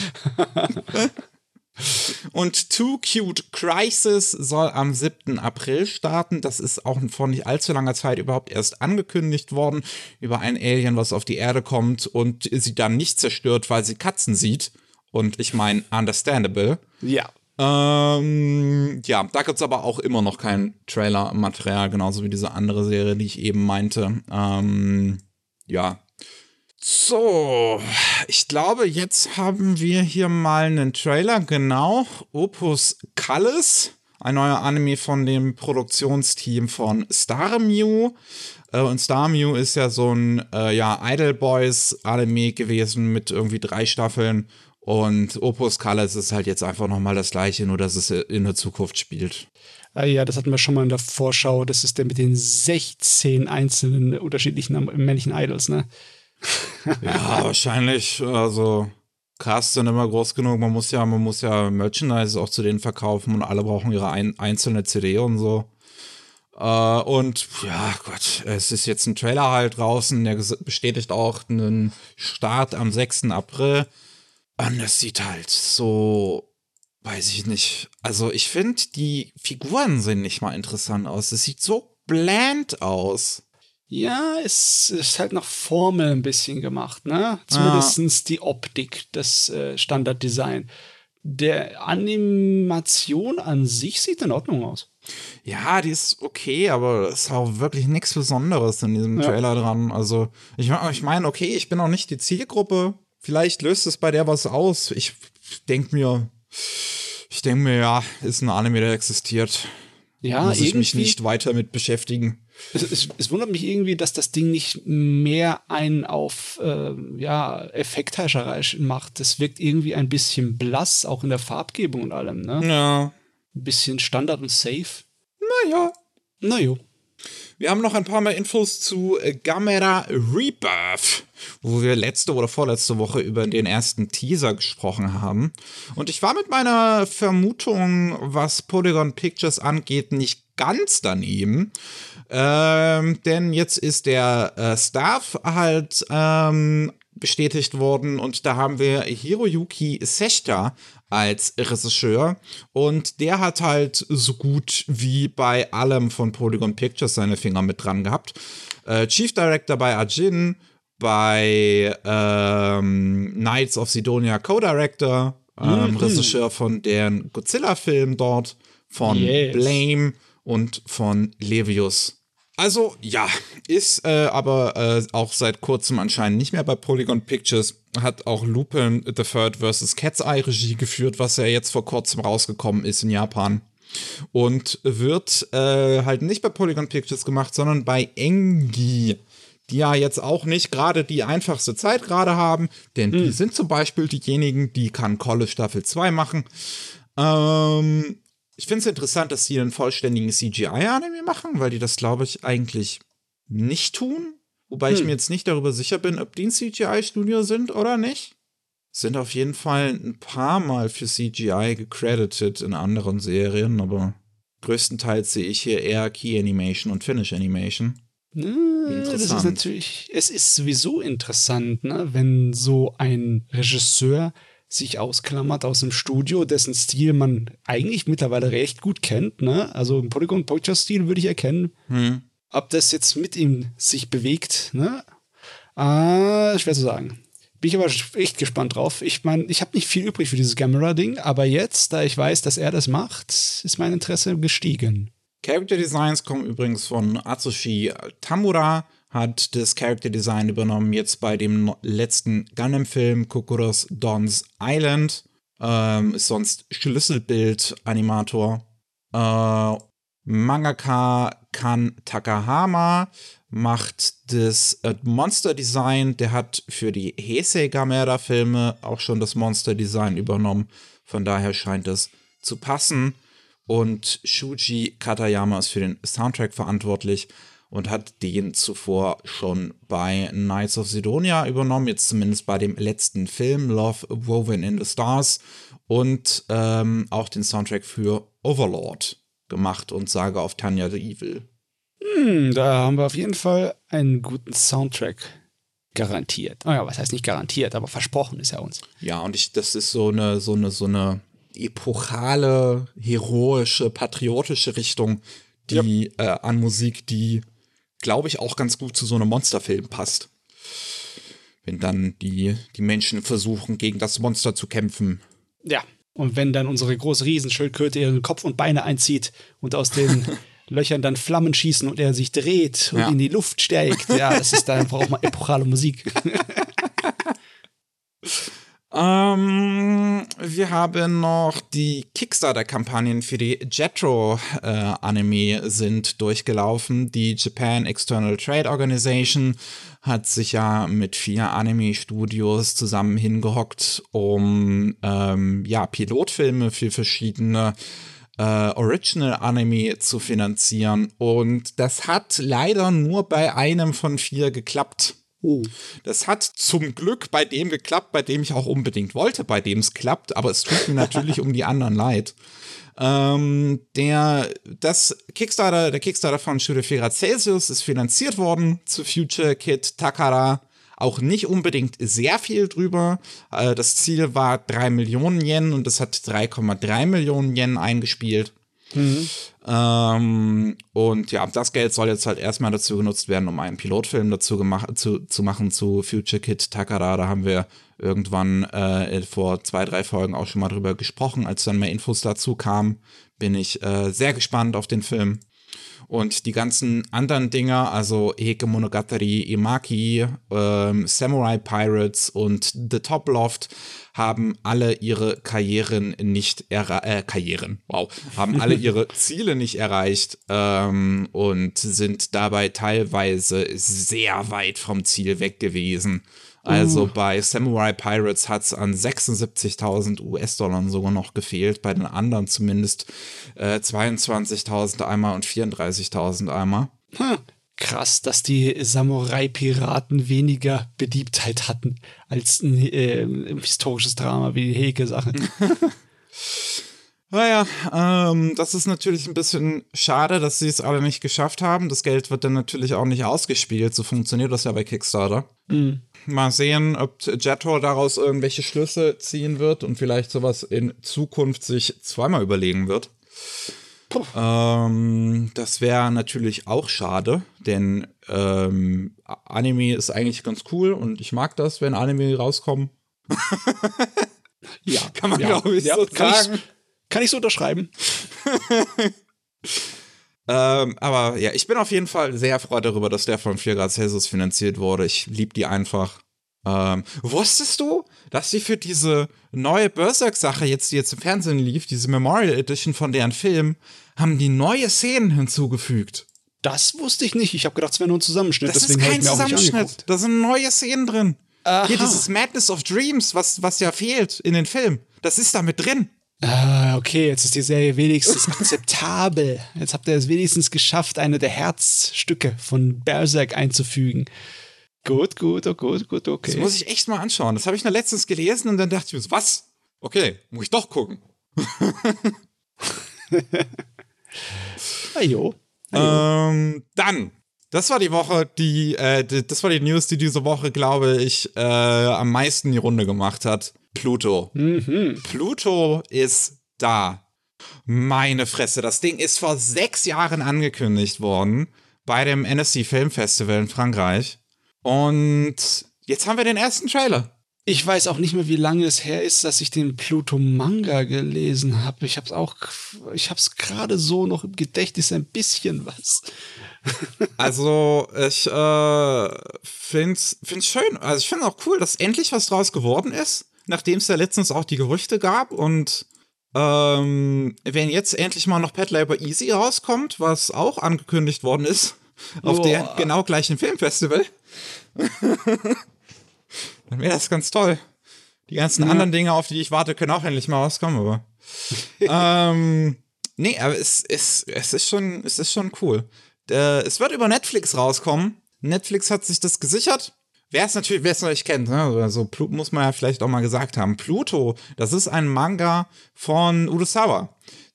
Und Too Cute Crisis soll am 7. April starten. Das ist auch vor nicht allzu langer Zeit überhaupt erst angekündigt worden über ein Alien, was auf die Erde kommt und sie dann nicht zerstört, weil sie Katzen sieht. Und ich meine, understandable. Ja. Ähm, ja, da gibt es aber auch immer noch kein Trailer-Material, genauso wie diese andere Serie, die ich eben meinte. Ähm, ja. So, ich glaube, jetzt haben wir hier mal einen Trailer, genau. Opus Callis, ein neuer Anime von dem Produktionsteam von Starmue. Äh, und Starmue ist ja so ein äh, ja, Idol Boys Anime gewesen mit irgendwie drei Staffeln und Opus Colors ist halt jetzt einfach nochmal das gleiche, nur dass es in der Zukunft spielt. Ah ja, das hatten wir schon mal in der Vorschau. Das ist der mit den 16 einzelnen unterschiedlichen männlichen Idols, ne? ja, wahrscheinlich. Also, Cast sind immer groß genug. Man muss ja, man muss ja Merchandise auch zu denen verkaufen und alle brauchen ihre ein, einzelne CD und so. Uh, und ja, Gott, es ist jetzt ein Trailer halt draußen, der bestätigt auch einen Start am 6. April. Und es sieht halt so weiß ich nicht. Also ich finde, die Figuren sehen nicht mal interessant aus. Es sieht so bland aus. Ja, es ist halt nach Formel ein bisschen gemacht, ne? Zumindest die Optik, das äh, Standarddesign. Der Animation an sich sieht in Ordnung aus. Ja, die ist okay, aber es ist auch wirklich nichts Besonderes in diesem Trailer ja. dran. Also, ich, ich meine, okay, ich bin auch nicht die Zielgruppe. Vielleicht löst es bei der was aus. Ich denke mir, ich denke mir, ja, ist ein Anime, der existiert. Ja, Muss ich mich nicht weiter mit beschäftigen. Es, es, es, wundert mich irgendwie, dass das Ding nicht mehr einen auf äh, ja, Effekthascherei macht. Das wirkt irgendwie ein bisschen blass, auch in der Farbgebung und allem, ne? Ja. Ein bisschen Standard und safe. Naja. Naja. Wir haben noch ein paar mehr Infos zu äh, Gamera Rebirth, wo wir letzte oder vorletzte Woche über den ersten Teaser gesprochen haben. Und ich war mit meiner Vermutung, was Polygon Pictures angeht, nicht ganz daneben. Ähm, denn jetzt ist der äh, Staff halt ähm, bestätigt worden und da haben wir Hiroyuki Sechta als Regisseur und der hat halt so gut wie bei allem von Polygon Pictures seine Finger mit dran gehabt. Äh, Chief Director bei Ajin, bei ähm, Knights of Sidonia Co-Director, ähm, mhm. Regisseur von deren Godzilla-Film dort, von yes. Blame und von Levius. Also ja, ist äh, aber äh, auch seit kurzem anscheinend nicht mehr bei Polygon Pictures. Hat auch Lupin the Third vs. Cat's Eye Regie geführt, was ja jetzt vor kurzem rausgekommen ist in Japan. Und wird äh, halt nicht bei Polygon Pictures gemacht, sondern bei Engi die ja jetzt auch nicht gerade die einfachste Zeit gerade haben, denn mhm. die sind zum Beispiel diejenigen, die kann Kolle Staffel 2 machen. Ähm, ich finde es interessant, dass sie einen vollständigen CGI-Anime machen, weil die das, glaube ich, eigentlich nicht tun. Wobei hm. ich mir jetzt nicht darüber sicher bin, ob die ein CGI-Studio sind oder nicht. Sind auf jeden Fall ein paar Mal für CGI gecredited in anderen Serien, aber größtenteils sehe ich hier eher Key Animation und Finish Animation. Interessant. Das ist natürlich, es ist sowieso interessant, ne, wenn so ein Regisseur sich ausklammert aus dem Studio, dessen Stil man eigentlich mittlerweile recht gut kennt. Ne? Also im Polygon Picture Stil würde ich erkennen. Hm. Ob das jetzt mit ihm sich bewegt, ne? Ah, schwer zu sagen. Bin ich aber echt gespannt drauf. Ich meine, ich habe nicht viel übrig für dieses Gamera-Ding, aber jetzt, da ich weiß, dass er das macht, ist mein Interesse gestiegen. Character Designs kommen übrigens von Atsushi Tamura, hat das Character Design übernommen, jetzt bei dem letzten Gundam-Film Kokoros Don's Island. Ähm, ist sonst Schlüsselbild-Animator. Äh, Mangaka Kan Takahama macht das äh, Monster Design. Der hat für die Heisei Gamera Filme auch schon das Monster Design übernommen. Von daher scheint es zu passen. Und Shuji Katayama ist für den Soundtrack verantwortlich und hat den zuvor schon bei Knights of Sidonia übernommen, jetzt zumindest bei dem letzten Film Love Woven in the Stars und ähm, auch den Soundtrack für Overlord gemacht und Sage auf Tanya the Evil. Hm, da haben wir auf jeden Fall einen guten Soundtrack garantiert. Naja, oh was heißt nicht garantiert, aber versprochen ist er uns. Ja, und ich, das ist so eine, so eine, so eine epochale, heroische, patriotische Richtung, die ja. äh, an Musik, die glaube ich, auch ganz gut zu so einem Monsterfilm passt. Wenn dann die, die Menschen versuchen, gegen das Monster zu kämpfen. Ja, und wenn dann unsere große Riesenschildkröte ihren Kopf und Beine einzieht und aus den Löchern dann Flammen schießen und er sich dreht und ja. in die Luft steigt, ja, das ist dann braucht man epochale Musik. Ähm, wir haben noch die Kickstarter-Kampagnen für die Jetro-Anime äh, sind durchgelaufen. Die Japan External Trade Organization hat sich ja mit vier Anime-Studios zusammen hingehockt, um ähm, ja, Pilotfilme für verschiedene äh, Original-Anime zu finanzieren. Und das hat leider nur bei einem von vier geklappt. Oh. Das hat zum Glück bei dem geklappt, bei dem ich auch unbedingt wollte, bei dem es klappt, aber es tut mir natürlich um die anderen leid. Ähm, der, das Kickstarter, der Kickstarter von Shurifera Celsius ist finanziert worden zu Future Kid Takara. auch nicht unbedingt sehr viel drüber. Äh, das Ziel war 3 Millionen Yen und es hat 3,3 Millionen Yen eingespielt. Mhm. Ähm, und ja, das Geld soll jetzt halt erstmal dazu genutzt werden, um einen Pilotfilm dazu zu, zu machen zu Future Kid Takara. Da haben wir irgendwann äh, vor zwei, drei Folgen auch schon mal drüber gesprochen. Als dann mehr Infos dazu kamen, bin ich äh, sehr gespannt auf den Film. Und die ganzen anderen Dinger, also Heike Monogatari, Imaki, ähm, Samurai Pirates und The Top Loft, haben alle ihre Karrieren nicht erreicht, äh, Karrieren, wow, haben alle ihre Ziele nicht erreicht ähm, und sind dabei teilweise sehr weit vom Ziel weg gewesen. Also uh. bei Samurai Pirates hat es an 76.000 US-Dollar sogar noch gefehlt, bei den anderen zumindest äh, 22.000 einmal und 34.000 einmal. Hm. Krass, dass die Samurai-Piraten weniger Beliebtheit hatten als ein äh, historisches Drama wie die Heke-Sache. Naja, ähm, das ist natürlich ein bisschen schade, dass sie es alle nicht geschafft haben. Das Geld wird dann natürlich auch nicht ausgespielt. So funktioniert das ja bei Kickstarter. Mhm. Mal sehen, ob Jetor daraus irgendwelche Schlüsse ziehen wird und vielleicht sowas in Zukunft sich zweimal überlegen wird. Ähm, das wäre natürlich auch schade, denn ähm, Anime ist eigentlich ganz cool und ich mag das, wenn Anime rauskommen. ja, kann man ja, glaube ich ja, so sagen. Ich, kann ich so unterschreiben. ähm, aber ja, ich bin auf jeden Fall sehr froh darüber, dass der von 4 Grad Celsius finanziert wurde. Ich liebe die einfach. Ähm, wusstest du, dass sie für diese neue Berserk-Sache, jetzt, die jetzt im Fernsehen lief, diese Memorial Edition von deren Film, haben die neue Szenen hinzugefügt? Das wusste ich nicht. Ich habe gedacht, es wäre nur ein Zusammenschnitt. Das ist kein Zusammenschnitt. Da sind neue Szenen drin. Aha. Hier dieses Madness of Dreams, was, was ja fehlt in den Film. Das ist da mit drin. Ah, okay, jetzt ist die Serie wenigstens akzeptabel. Jetzt habt ihr es wenigstens geschafft, eine der Herzstücke von Berserk einzufügen. Gut, gut, oh, gut, gut, okay. Das muss ich echt mal anschauen. Das habe ich noch letztens gelesen und dann dachte ich mir, was? Okay, muss ich doch gucken. Ajo. Ähm, dann, das war die Woche, die, äh, das war die News, die diese Woche, glaube ich, äh, am meisten die Runde gemacht hat. Pluto. Mhm. Pluto ist da. Meine Fresse, das Ding ist vor sechs Jahren angekündigt worden bei dem NSC Film Festival in Frankreich. Und jetzt haben wir den ersten Trailer. Ich weiß auch nicht mehr, wie lange es her ist, dass ich den Pluto-Manga gelesen habe. Ich habe es auch, ich habe es gerade so noch im Gedächtnis ein bisschen was. also ich äh, finde es schön. Also ich finde auch cool, dass endlich was draus geworden ist nachdem es ja letztens auch die Gerüchte gab und ähm, wenn jetzt endlich mal noch Pet Labor Easy rauskommt, was auch angekündigt worden ist, auf oh. der genau gleichen Filmfestival, dann wäre das ganz toll. Die ganzen ja. anderen Dinge, auf die ich warte, können auch endlich mal rauskommen, aber. ähm, nee, aber es, es, es, ist schon, es ist schon cool. Äh, es wird über Netflix rauskommen. Netflix hat sich das gesichert. Wer es natürlich, wer es noch nicht kennt, ne? also muss man ja vielleicht auch mal gesagt haben. Pluto, das ist ein Manga von Urasawa.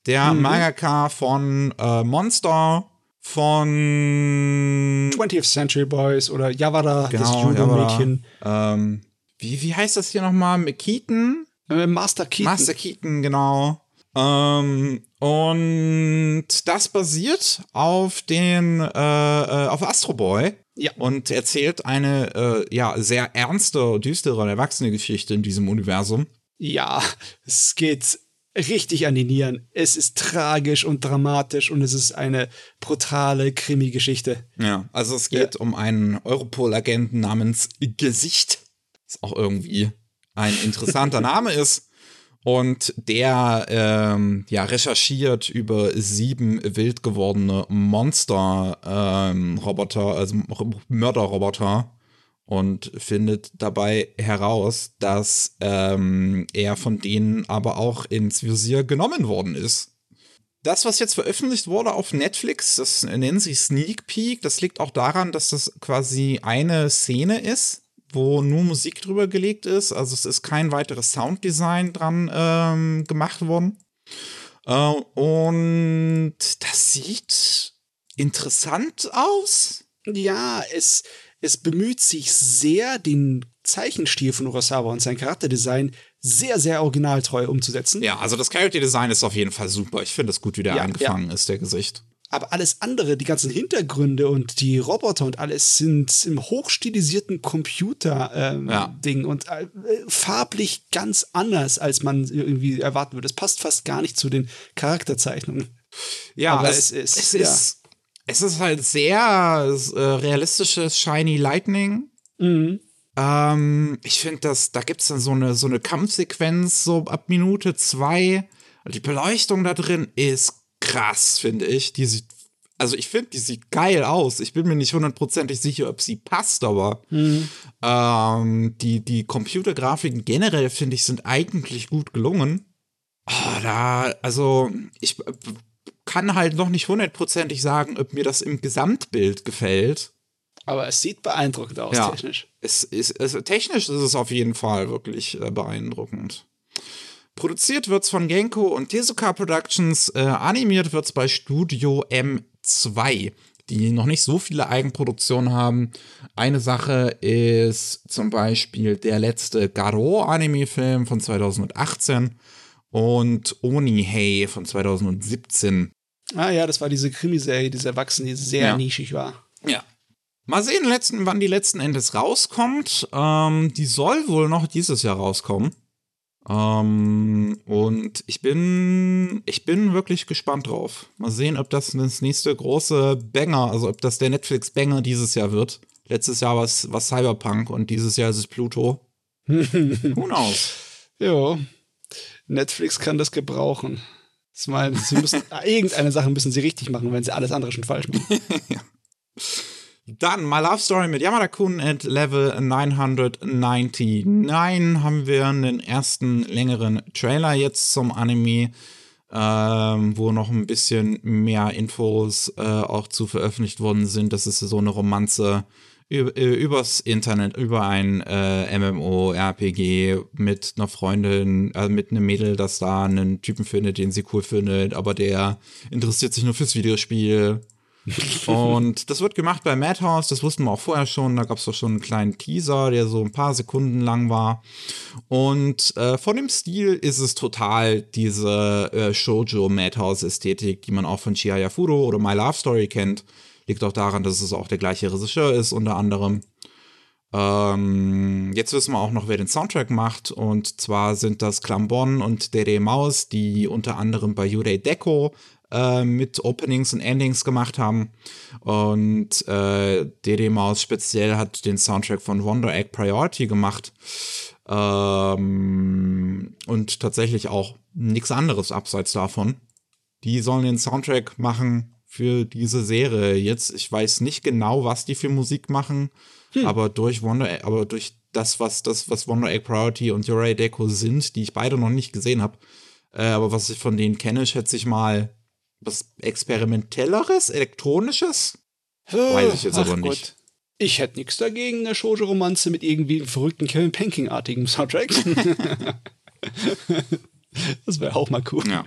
Der mhm. Mangaka von äh, Monster, von 20th Century Boys oder Yavara, genau, das Judo-Mädchen. Ähm, wie, wie heißt das hier nochmal? Keaton? Äh, Master Keaton. Master Keaton, genau. Ähm, und das basiert auf den, äh, äh auf Astro Boy. Ja. Und erzählt eine äh, ja, sehr ernste, düstere, erwachsene Geschichte in diesem Universum. Ja, es geht richtig an die Nieren. Es ist tragisch und dramatisch und es ist eine brutale Krimi-Geschichte. Ja, also es geht ja. um einen Europol-Agenten namens Gesicht. Was auch irgendwie ein interessanter Name ist. Und der ähm, ja, recherchiert über sieben wild gewordene Monster-Roboter, ähm, also Mörderroboter, und findet dabei heraus, dass ähm, er von denen aber auch ins Visier genommen worden ist. Das, was jetzt veröffentlicht wurde auf Netflix, das nennen sie Sneak Peek, das liegt auch daran, dass das quasi eine Szene ist wo nur Musik drüber gelegt ist. Also es ist kein weiteres Sounddesign dran ähm, gemacht worden. Äh, und das sieht interessant aus. Ja, es, es bemüht sich sehr, den Zeichenstil von Urasawa und sein Charakterdesign sehr, sehr originaltreu umzusetzen. Ja, also das Character Design ist auf jeden Fall super. Ich finde es gut, wie der Ja, eingefangen ist, der Gesicht. Aber alles andere, die ganzen Hintergründe und die Roboter und alles sind im hochstilisierten Computer-Ding Ja. Ding und äh, farblich ganz anders, als man irgendwie erwarten würde. Es passt fast gar nicht zu den Charakterzeichnungen. Ja, Aber es, es ist- es ja. ist, es ist halt sehr äh, realistisches Shiny Lightning. Mhm. Ähm, ich finde, dass da gibt's dann so eine, so eine Kampfsequenz, so ab Minute zwei. Die Beleuchtung da drin ist krass, finde ich. Die sieht, also ich finde, die sieht geil aus. Ich bin mir nicht hundertprozentig sicher, ob sie passt, aber ähm, die, die Computergrafiken generell, finde ich, sind eigentlich gut gelungen. Oh, da, also, ich kann halt noch nicht hundertprozentig sagen, ob mir das im Gesamtbild gefällt. Aber es sieht beeindruckend aus, Ja. technisch. Es ist, es, technisch ist es auf jeden Fall wirklich äh, beeindruckend. Produziert wird's von Genko und Tezuka Productions, äh, animiert wird's bei Studio M2, die noch nicht so viele Eigenproduktionen haben. Eine Sache ist zum Beispiel der letzte Garo-Anime-Film von 2018 und Onihei von 2017. Ah ja, das war diese Krimiserie, diese Erwachsene, die sehr Ja. nischig war. Ja. Mal sehen, letzten, wann die letzten Endes rauskommt. Ähm, die soll wohl noch dieses Jahr rauskommen. Ähm, und ich bin, ich bin wirklich gespannt drauf. Mal sehen, ob das das nächste große Banger, also ob das der Netflix-Banger dieses Jahr wird. Letztes Jahr war es Cyberpunk und dieses Jahr ist es Pluto. Who knows? Ja, Netflix kann das gebrauchen. Ich meine, sie müssen irgendeine Sache müssen sie richtig machen, wenn sie alles andere schon falsch machen. Dann My Love Story mit Yamada Kun at Level 999 haben wir einen ersten längeren Trailer jetzt zum Anime, ähm, wo noch ein bisschen mehr Infos äh, auch zu veröffentlicht worden sind. Das ist so eine Romanze über, übers Internet, über ein äh, MMO-RPG mit einer Freundin, äh, mit einem Mädel, das da einen Typen findet, den sie cool findet, aber der interessiert sich nur fürs Videospiel. Und das wird gemacht bei Madhouse, das wussten wir auch vorher schon. Da gab es doch schon einen kleinen Teaser, der so ein paar Sekunden lang war. Und äh, von dem Stil ist es total diese äh, Shoujo-Madhouse-Ästhetik, die man auch von Chihaya Furo oder My Love Story kennt. Liegt auch daran, dass es auch der gleiche Regisseur ist, unter anderem. Ähm, jetzt wissen wir auch noch, wer den Soundtrack macht. Und zwar sind das Klambon und Dede Maus, die unter anderem bei Yurei Deco äh, mit Openings und Endings gemacht haben. Und äh, Dede Maus speziell hat den Soundtrack von Wonder Egg Priority gemacht. Ähm, und tatsächlich auch nichts anderes abseits davon. Die sollen den Soundtrack machen für diese Serie jetzt. Ich weiß nicht genau, was die für Musik machen, aber durch Wonder Egg, aber durch das, was das, was Wonder Egg Priority und Yurei Deco sind, die ich beide noch nicht gesehen habe, äh, aber was ich von denen kenne, schätze ich mal was experimentelleres, elektronisches. Weiß ich jetzt Ach aber Gott. nicht. Ich hätte nichts dagegen, eine Shoujo-Romanze mit irgendwie einem verrückten Kevin Penking-artigen Soundtrack. das wäre auch mal cool. Ja.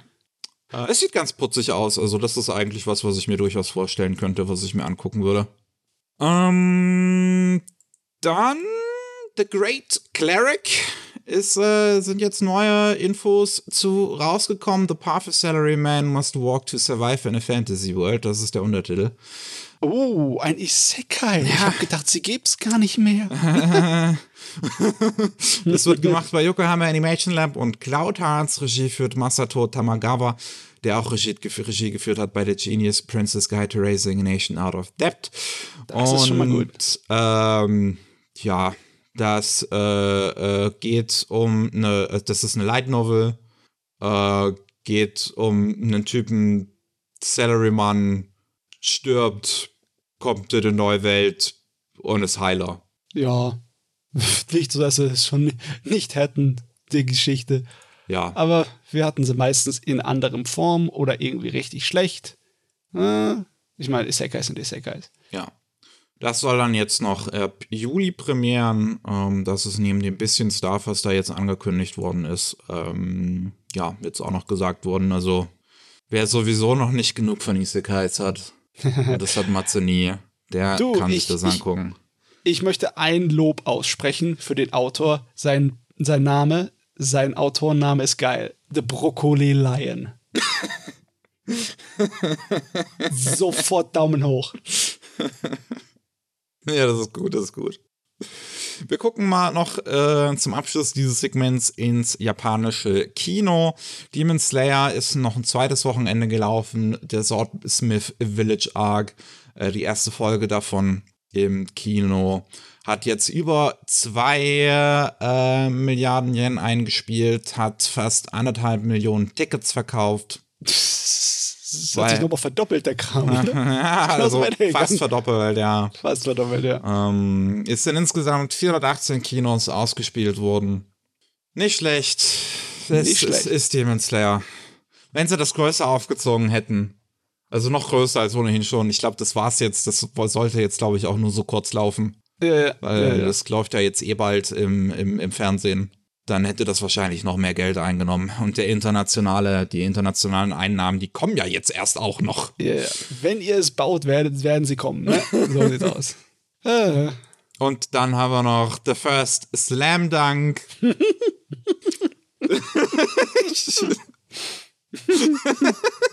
Äh, es sieht ganz putzig aus. Also, das ist eigentlich was, was ich mir durchaus vorstellen könnte, was ich mir angucken würde. Ähm, dann The Great Cleric ist, äh, sind jetzt neue Infos zu rausgekommen. The Path of Salaryman must walk to survive in a fantasy world. Das ist der Untertitel. Oh, ein Isekai. Ich habe gedacht, sie gibt's gar nicht mehr. Das wird gemacht bei Yokohama Animation Lab und Cloud Hearts. Regie führt Masato Tamagawa, der auch Regie, Regie geführt hat bei The Genius Princess Guide to Raising a Nation Out of Debt. Das ist schon mal gut. Und, Ähm, ja, das äh, äh, geht um eine, äh, das ist eine Light Novel, äh, geht um einen Typen, Salaryman, stirbt, kommt in eine neue Welt und ist Heiler. Ja, nicht so, dass sie es schon nicht hätten, die Geschichte. Ja. Aber wir hatten sie meistens in anderem Form oder irgendwie richtig schlecht. Äh, ich meine, Isekais sind Isekais. Ja. Das soll dann jetzt noch äh, Juli premieren. Ähm, das ist neben dem bisschen Stuff, was da jetzt angekündigt worden ist, ähm, ja, jetzt auch noch gesagt worden. Also, wer sowieso noch nicht genug von Isekais hat, das hat Matze nie, der Du, kann ich- sich das ich- angucken. ich möchte ein Lob aussprechen für den Autor. Sein, sein Name, sein Autorenname ist geil. The Broccoli Lion. Sofort Daumen hoch. Ja, das ist gut, das ist gut. Wir gucken mal noch äh, zum Abschluss dieses Segments ins japanische Kino. Demon Slayer ist noch ein zweites Wochenende gelaufen. Der Swordsmith Village Arc, äh, die erste Folge davon im Kino, hat jetzt über zwei äh, Milliarden Yen eingespielt, hat fast anderthalb Millionen Tickets verkauft. Das hat sich nochmal verdoppelt, der Kram. Oder? ja, also fast verdoppelt, ja. Fast verdoppelt, ja. Ähm, ist in insgesamt 418 Kinos ausgespielt worden. Nicht schlecht. Das Nicht schlecht. Ist, ist Demon Slayer. Wenn sie das größer aufgezogen hätten. Also noch größer als ohnehin schon. Ich glaube, das war's jetzt. Das sollte jetzt, glaube ich, auch nur so kurz laufen. Ja, Weil ja, ja. das läuft ja jetzt eh bald im, im, im Fernsehen. Dann hätte das wahrscheinlich noch mehr Geld eingenommen. Und der internationale, die internationalen Einnahmen, die kommen ja jetzt erst auch noch. Ja. Wenn ihr es baut, werdet, werden sie kommen. Ne? So sieht's aus. Und dann haben wir noch The First Slam Dunk. das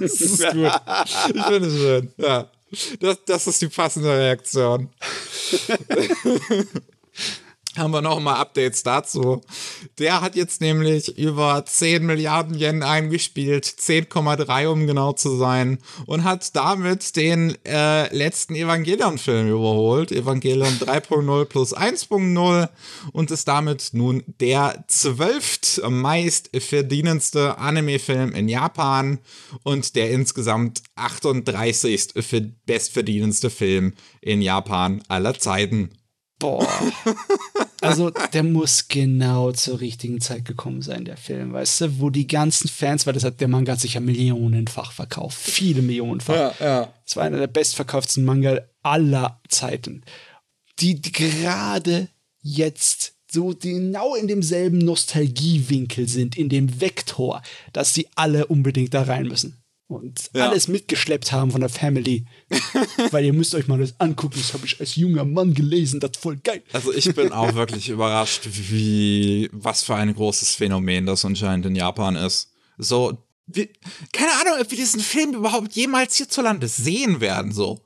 ist gut. Ich finde es schön. Ja. Das, das ist die passende Reaktion. haben wir noch mal Updates dazu. Der hat jetzt nämlich über 10 Milliarden Yen eingespielt, 10,3 um genau zu sein, und hat damit den äh, letzten Evangelion-Film überholt, Evangelion 3.0 plus 1.0, und ist damit nun der zwölft meist verdienendste Anime-Film in Japan und der insgesamt 38. für bestverdienendste Film in Japan aller Zeiten. boah. Also, der muss genau zur richtigen Zeit gekommen sein, der Film, weißt du, wo die ganzen Fans, weil das hat der Manga hat sich ja millionenfach verkauft, viele Millionenfach. ja. Es war einer der bestverkauften Manga aller Zeiten. Die gerade jetzt so genau in demselben Nostalgiewinkel sind, in dem Vektor, dass sie alle unbedingt da rein müssen. Und Ja. alles mitgeschleppt haben von der Family. Weil ihr müsst euch mal das angucken, das habe ich als junger Mann gelesen, das ist voll geil. Also ich bin auch wirklich überrascht, wie, was für ein großes Phänomen das anscheinend in Japan ist. So, wie, keine Ahnung, ob wir diesen Film überhaupt jemals hierzulande sehen werden, so.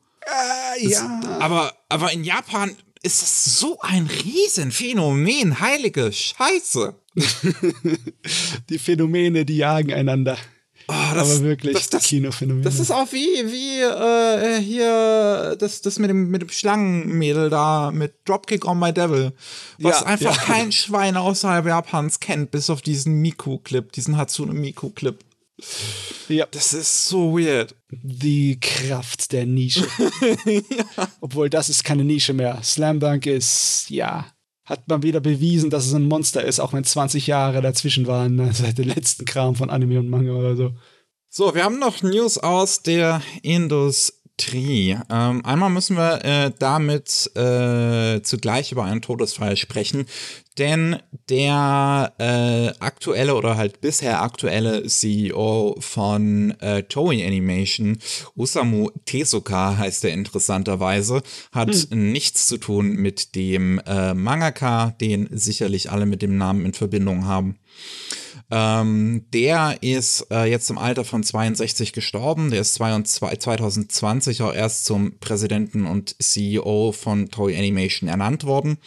Äh, ja. Aber, aber in Japan ist es so ein Riesenphänomen, heilige Scheiße. Die Phänomene, die jagen einander. Oh, das, Aber wirklich, das, das, Kinophänomene. das ist auch wie, wie äh, hier das, das mit, dem, mit dem Schlangenmädel da, mit Dropkick on My Devil, was Ja, einfach ja. kein Schwein außerhalb Japans kennt, bis auf diesen Miku-Clip, diesen Hatsune Miku-Clip. ja. Das ist so weird. die Kraft der Nische. Obwohl das ist keine Nische mehr. Slam Dunk ist, ja, hat man wieder bewiesen, dass es ein Monster ist, auch wenn 20 Jahre dazwischen waren, ne, seit dem letzten Kram von Anime und Manga oder so. So, wir haben noch News aus der Industrie. Ähm, einmal müssen wir äh, damit äh, zugleich über einen Todesfall sprechen, denn der äh, aktuelle oder halt bisher aktuelle CEO von äh, Toei Animation, Osamu Tezuka heißt er interessanterweise, hat nichts zu tun mit dem äh, Mangaka, den sicherlich alle mit dem Namen in Verbindung haben. Ähm, der ist äh, jetzt im Alter von 62 gestorben. Der ist 22 2020 auch erst zum Präsidenten und CEO von Toei Animation ernannt worden.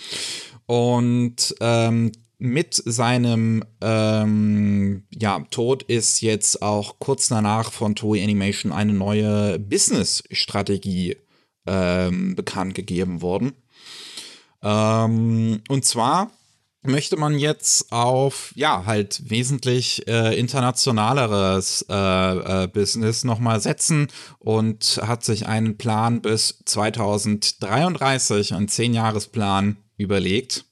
Und ähm, mit seinem ähm, ja, Tod ist jetzt auch kurz danach von Toei Animation eine neue Business-Strategie ähm, bekannt gegeben worden. Ähm, und zwar möchte man jetzt auf, ja, halt wesentlich äh, internationaleres äh, äh, Business nochmal setzen und hat sich einen Plan bis 2033, einen 10-Jahres-Plan überlegt,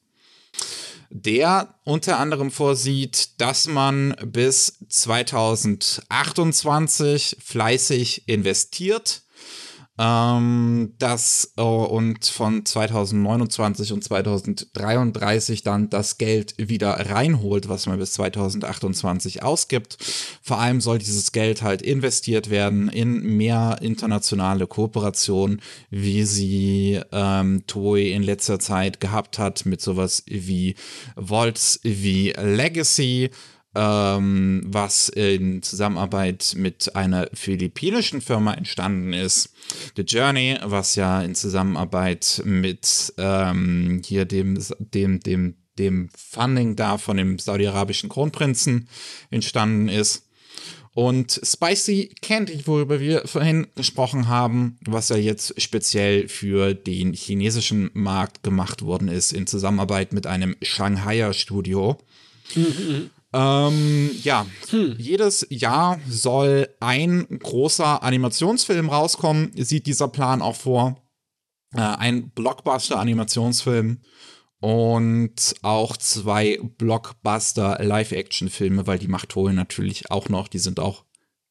der unter anderem vorsieht, dass man bis 2028 fleißig investiert, Ähm, das äh, und von 2029 und 2033 dann das Geld wieder reinholt, was man bis 2028 ausgibt. Vor allem soll dieses Geld halt investiert werden in mehr internationale Kooperation, wie sie ähm, Toei in letzter Zeit gehabt hat mit sowas wie Volts wie Legacy ähm, was in Zusammenarbeit mit einer philippinischen Firma entstanden ist. The Journey, was ja in Zusammenarbeit mit ähm, hier dem, dem, dem, dem Funding da von dem saudi-arabischen Kronprinzen entstanden ist. Und Spicy Candy, worüber wir vorhin gesprochen haben, was ja jetzt speziell für den chinesischen Markt gemacht worden ist, in Zusammenarbeit mit einem Shanghaier Studio. Mhm. Ähm, ja, hm. jedes Jahr soll ein großer Animationsfilm rauskommen, sieht dieser Plan auch vor. Äh, ein Blockbuster-Animationsfilm und auch zwei Blockbuster-Live-Action-Filme, weil die macht Toei natürlich auch noch. Die sind auch,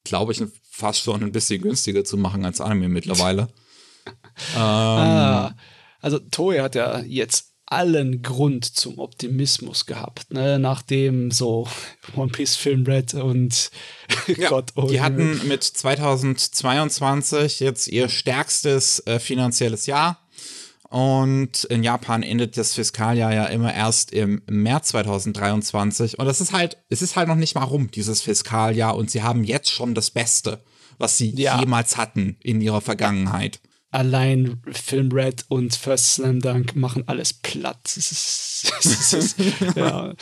glaube ich, fast schon ein bisschen günstiger zu machen als Anime mittlerweile. ähm, ah, also Toei hat ja jetzt allen Grund zum Optimismus gehabt, ne? nachdem so One Piece Film Red und ja, Gott oh Die hatten mit 2022 jetzt ihr stärkstes äh, finanzielles Jahr. Und in Japan endet das Fiskaljahr ja immer erst im März 2023. Und es ist halt, es ist halt noch nicht mal rum, dieses Fiskaljahr. Und sie haben jetzt schon das Beste, was sie ja. jemals hatten in ihrer Vergangenheit allein Film Red und First Slam Dunk machen alles platt. Ja.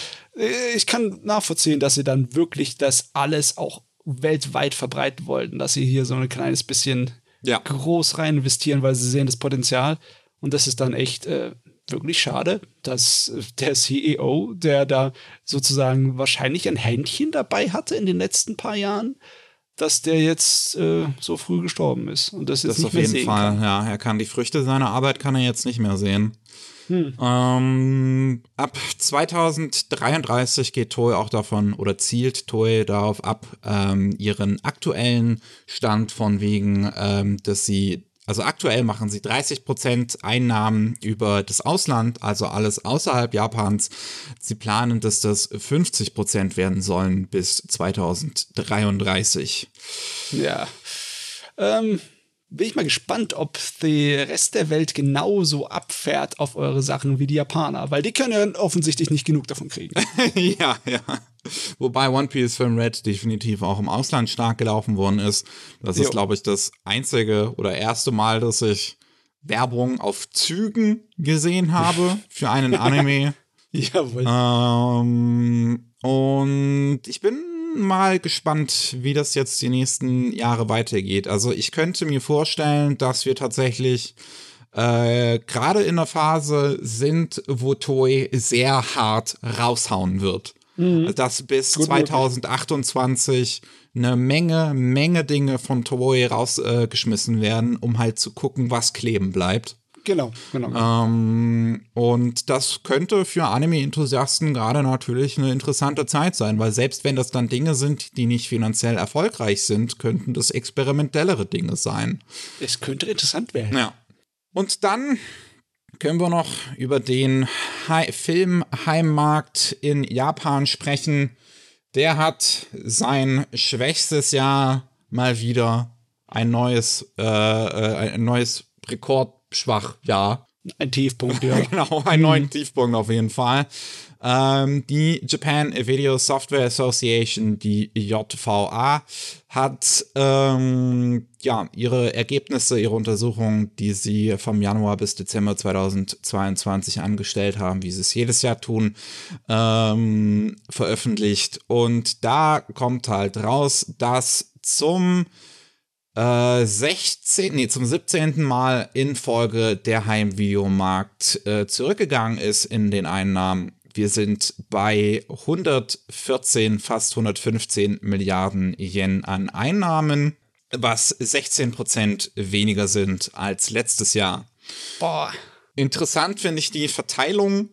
Ich kann nachvollziehen, dass sie dann wirklich das alles auch weltweit verbreiten wollten, dass sie hier so ein kleines bisschen ja. groß rein investieren, weil sie sehen das Potenzial. Und das ist dann echt äh, wirklich schade, dass der CEO, der da sozusagen wahrscheinlich ein Händchen dabei hatte in den letzten paar Jahren, dass der jetzt äh, so früh gestorben ist und das jetzt das nicht auf mehr jeden sehen Fall. Kann. Ja, er kann die Früchte seiner Arbeit kann er jetzt nicht mehr sehen. Hm. Ähm, ab 2033 geht Toei auch davon oder zielt Toei darauf ab, ähm, ihren aktuellen Stand von wegen, ähm, dass sie also aktuell machen sie 30% Einnahmen über das Ausland, also alles außerhalb Japans. Sie planen, dass das 50% werden sollen bis 2033. Ja. Ähm, bin ich mal gespannt, ob der Rest der Welt genauso abfährt auf eure Sachen wie die Japaner, weil die können ja offensichtlich nicht genug davon kriegen. ja, ja. Wobei One Piece Film Red definitiv auch im Ausland stark gelaufen worden ist. Das jo. ist, glaube ich, das einzige oder erste Mal, dass ich Werbung auf Zügen gesehen habe für einen Anime. Jawohl. Ähm, und ich bin mal gespannt, wie das jetzt die nächsten Jahre weitergeht. Also ich könnte mir vorstellen, dass wir tatsächlich äh, gerade in der Phase sind, wo Toei sehr hart raushauen wird. Mhm. Also, dass bis Gut 2028 eine Menge, Menge Dinge von Toei rausgeschmissen äh, werden, um halt zu gucken, was kleben bleibt. Genau, genau. Ähm, und das könnte für Anime-Enthusiasten gerade natürlich eine interessante Zeit sein, weil selbst wenn das dann Dinge sind, die nicht finanziell erfolgreich sind, könnten das experimentellere Dinge sein. Es könnte interessant werden. Ja. Und dann können wir noch über den Filmheimmarkt in Japan sprechen. Der hat sein schwächstes Jahr mal wieder ein neues, äh, äh ein neues Rekord schwach, ja. Ein Tiefpunkt, ja. genau, einen neuen mhm. Tiefpunkt auf jeden Fall. Ähm, die Japan Video Software Association, die JVA, hat ähm, ja ihre Ergebnisse, ihre Untersuchungen, die sie vom Januar bis Dezember 2022 angestellt haben, wie sie es jedes Jahr tun, ähm, veröffentlicht. Und da kommt halt raus, dass zum 16, äh, nee, zum 17. Mal in Folge der Heimvideomarkt äh, zurückgegangen ist in den Einnahmen. Wir sind bei 114, fast 115 Milliarden Yen an Einnahmen, was 16 Prozent weniger sind als letztes Jahr. Boah. Interessant finde ich die Verteilung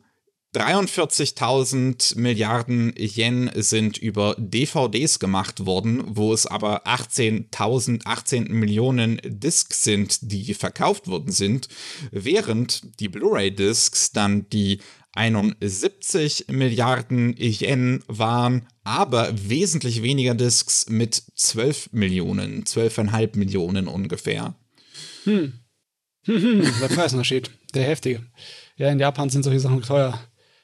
43.000 Milliarden Yen sind über DVDs gemacht worden, wo es aber 18.000, 18 Millionen Discs sind, die verkauft worden sind, während die Blu-ray-Discs dann die 71 Milliarden Yen waren, aber wesentlich weniger Discs mit 12 Millionen, 12,5 Millionen ungefähr. Hm. Der Preisunterschied, der heftige. Ja, in Japan sind solche Sachen teuer.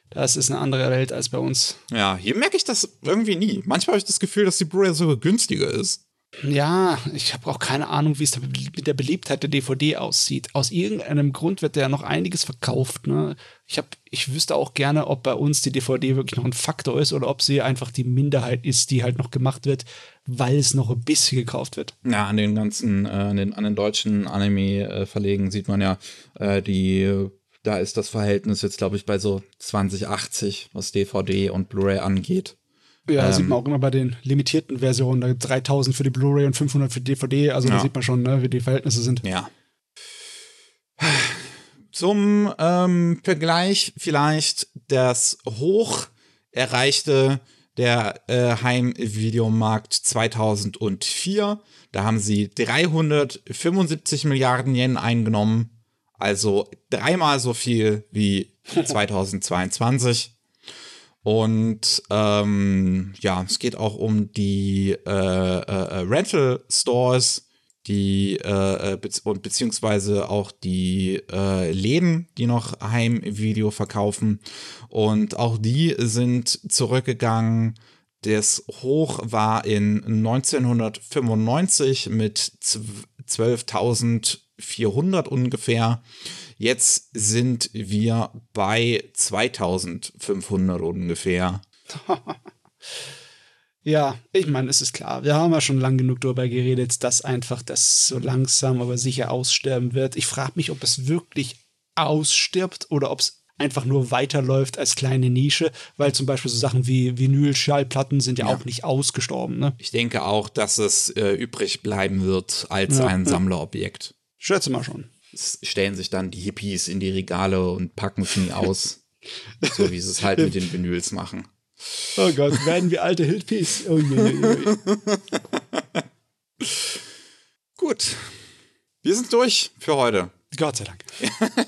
Das ist eine andere Welt als bei uns. Ja, hier merke ich das irgendwie nie. Manchmal habe ich das Gefühl, dass die Blu-ray sogar günstiger ist. Ja, ich habe auch keine Ahnung, wie es mit der Beliebtheit der DVD aussieht. Aus irgendeinem Grund wird ja noch einiges verkauft. Ne? Ich, hab, ich wüsste auch gerne, ob bei uns die DVD wirklich noch ein Faktor ist oder ob sie einfach die Minderheit ist, die halt noch gemacht wird, weil es noch ein bisschen gekauft wird. Ja, an den ganzen, äh, an, den, an den deutschen Anime-Verlegen sieht man ja, äh, die da ist das Verhältnis jetzt, glaube ich, bei so 2080, was DVD und Blu-ray angeht. Ja, ähm, sieht man auch immer bei den limitierten Versionen. Da gibt es 3000 für die Blu-ray und 500 für die DVD. Also ja. da sieht man schon, ne, wie die Verhältnisse sind. Ja. Zum ähm, Vergleich vielleicht das hoch erreichte der äh, Heimvideomarkt 2004. Da haben sie 375 Milliarden Yen eingenommen also dreimal so viel wie 2022. Und ähm, ja, es geht auch um die äh, äh, Rental Stores, die äh, äh be und beziehungsweise auch die äh, Läden, die noch Heimvideo verkaufen. Und auch die sind zurückgegangen. Das Hoch war in 1995 mit 12.000 400 ungefähr. Jetzt sind wir bei 2500 ungefähr. ja, ich meine, es ist klar. Wir haben ja schon lang genug darüber geredet, dass einfach das so langsam aber sicher aussterben wird. Ich frage mich, ob es wirklich ausstirbt oder ob es einfach nur weiterläuft als kleine Nische, weil zum Beispiel so Sachen wie Vinyl-Schallplatten sind ja, ja, auch nicht ausgestorben. Ne? Ich denke auch, dass es äh, übrig bleiben wird als ja, ein Sammlerobjekt. Schätze mal schon. Es stellen sich dann die Hippies in die Regale und packen es nie aus. so wie sie es halt mit den Vinyls machen. Oh Gott, werden wir alte Hippies. Oh, je, je, je. Gut. Wir sind durch für heute. Gott sei Dank.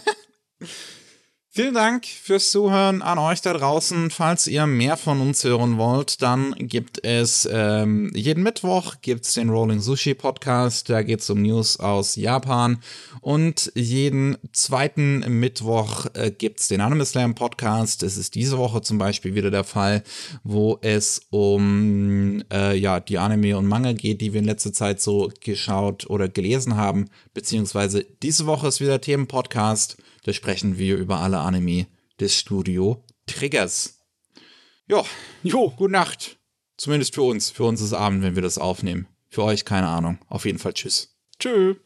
Vielen Dank fürs Zuhören an euch da draußen. Falls ihr mehr von uns hören wollt, dann gibt es ähm, jeden Mittwoch gibt's den Rolling Sushi Podcast. Da geht's um News aus Japan. Und jeden zweiten Mittwoch äh, gibt's den Anime Slam Podcast. Es ist diese Woche zum Beispiel wieder der Fall, wo es um äh, ja die Anime und Manga geht, die wir in letzter Zeit so geschaut oder gelesen haben. Beziehungsweise diese Woche ist wieder Themenpodcast. Da sprechen wir über alle Anime des Studio Triggers. Ja, jo, gute Nacht. Zumindest für uns. Für uns ist Abend, wenn wir das aufnehmen. Für euch keine Ahnung. Auf jeden Fall tschüss. Tschüss.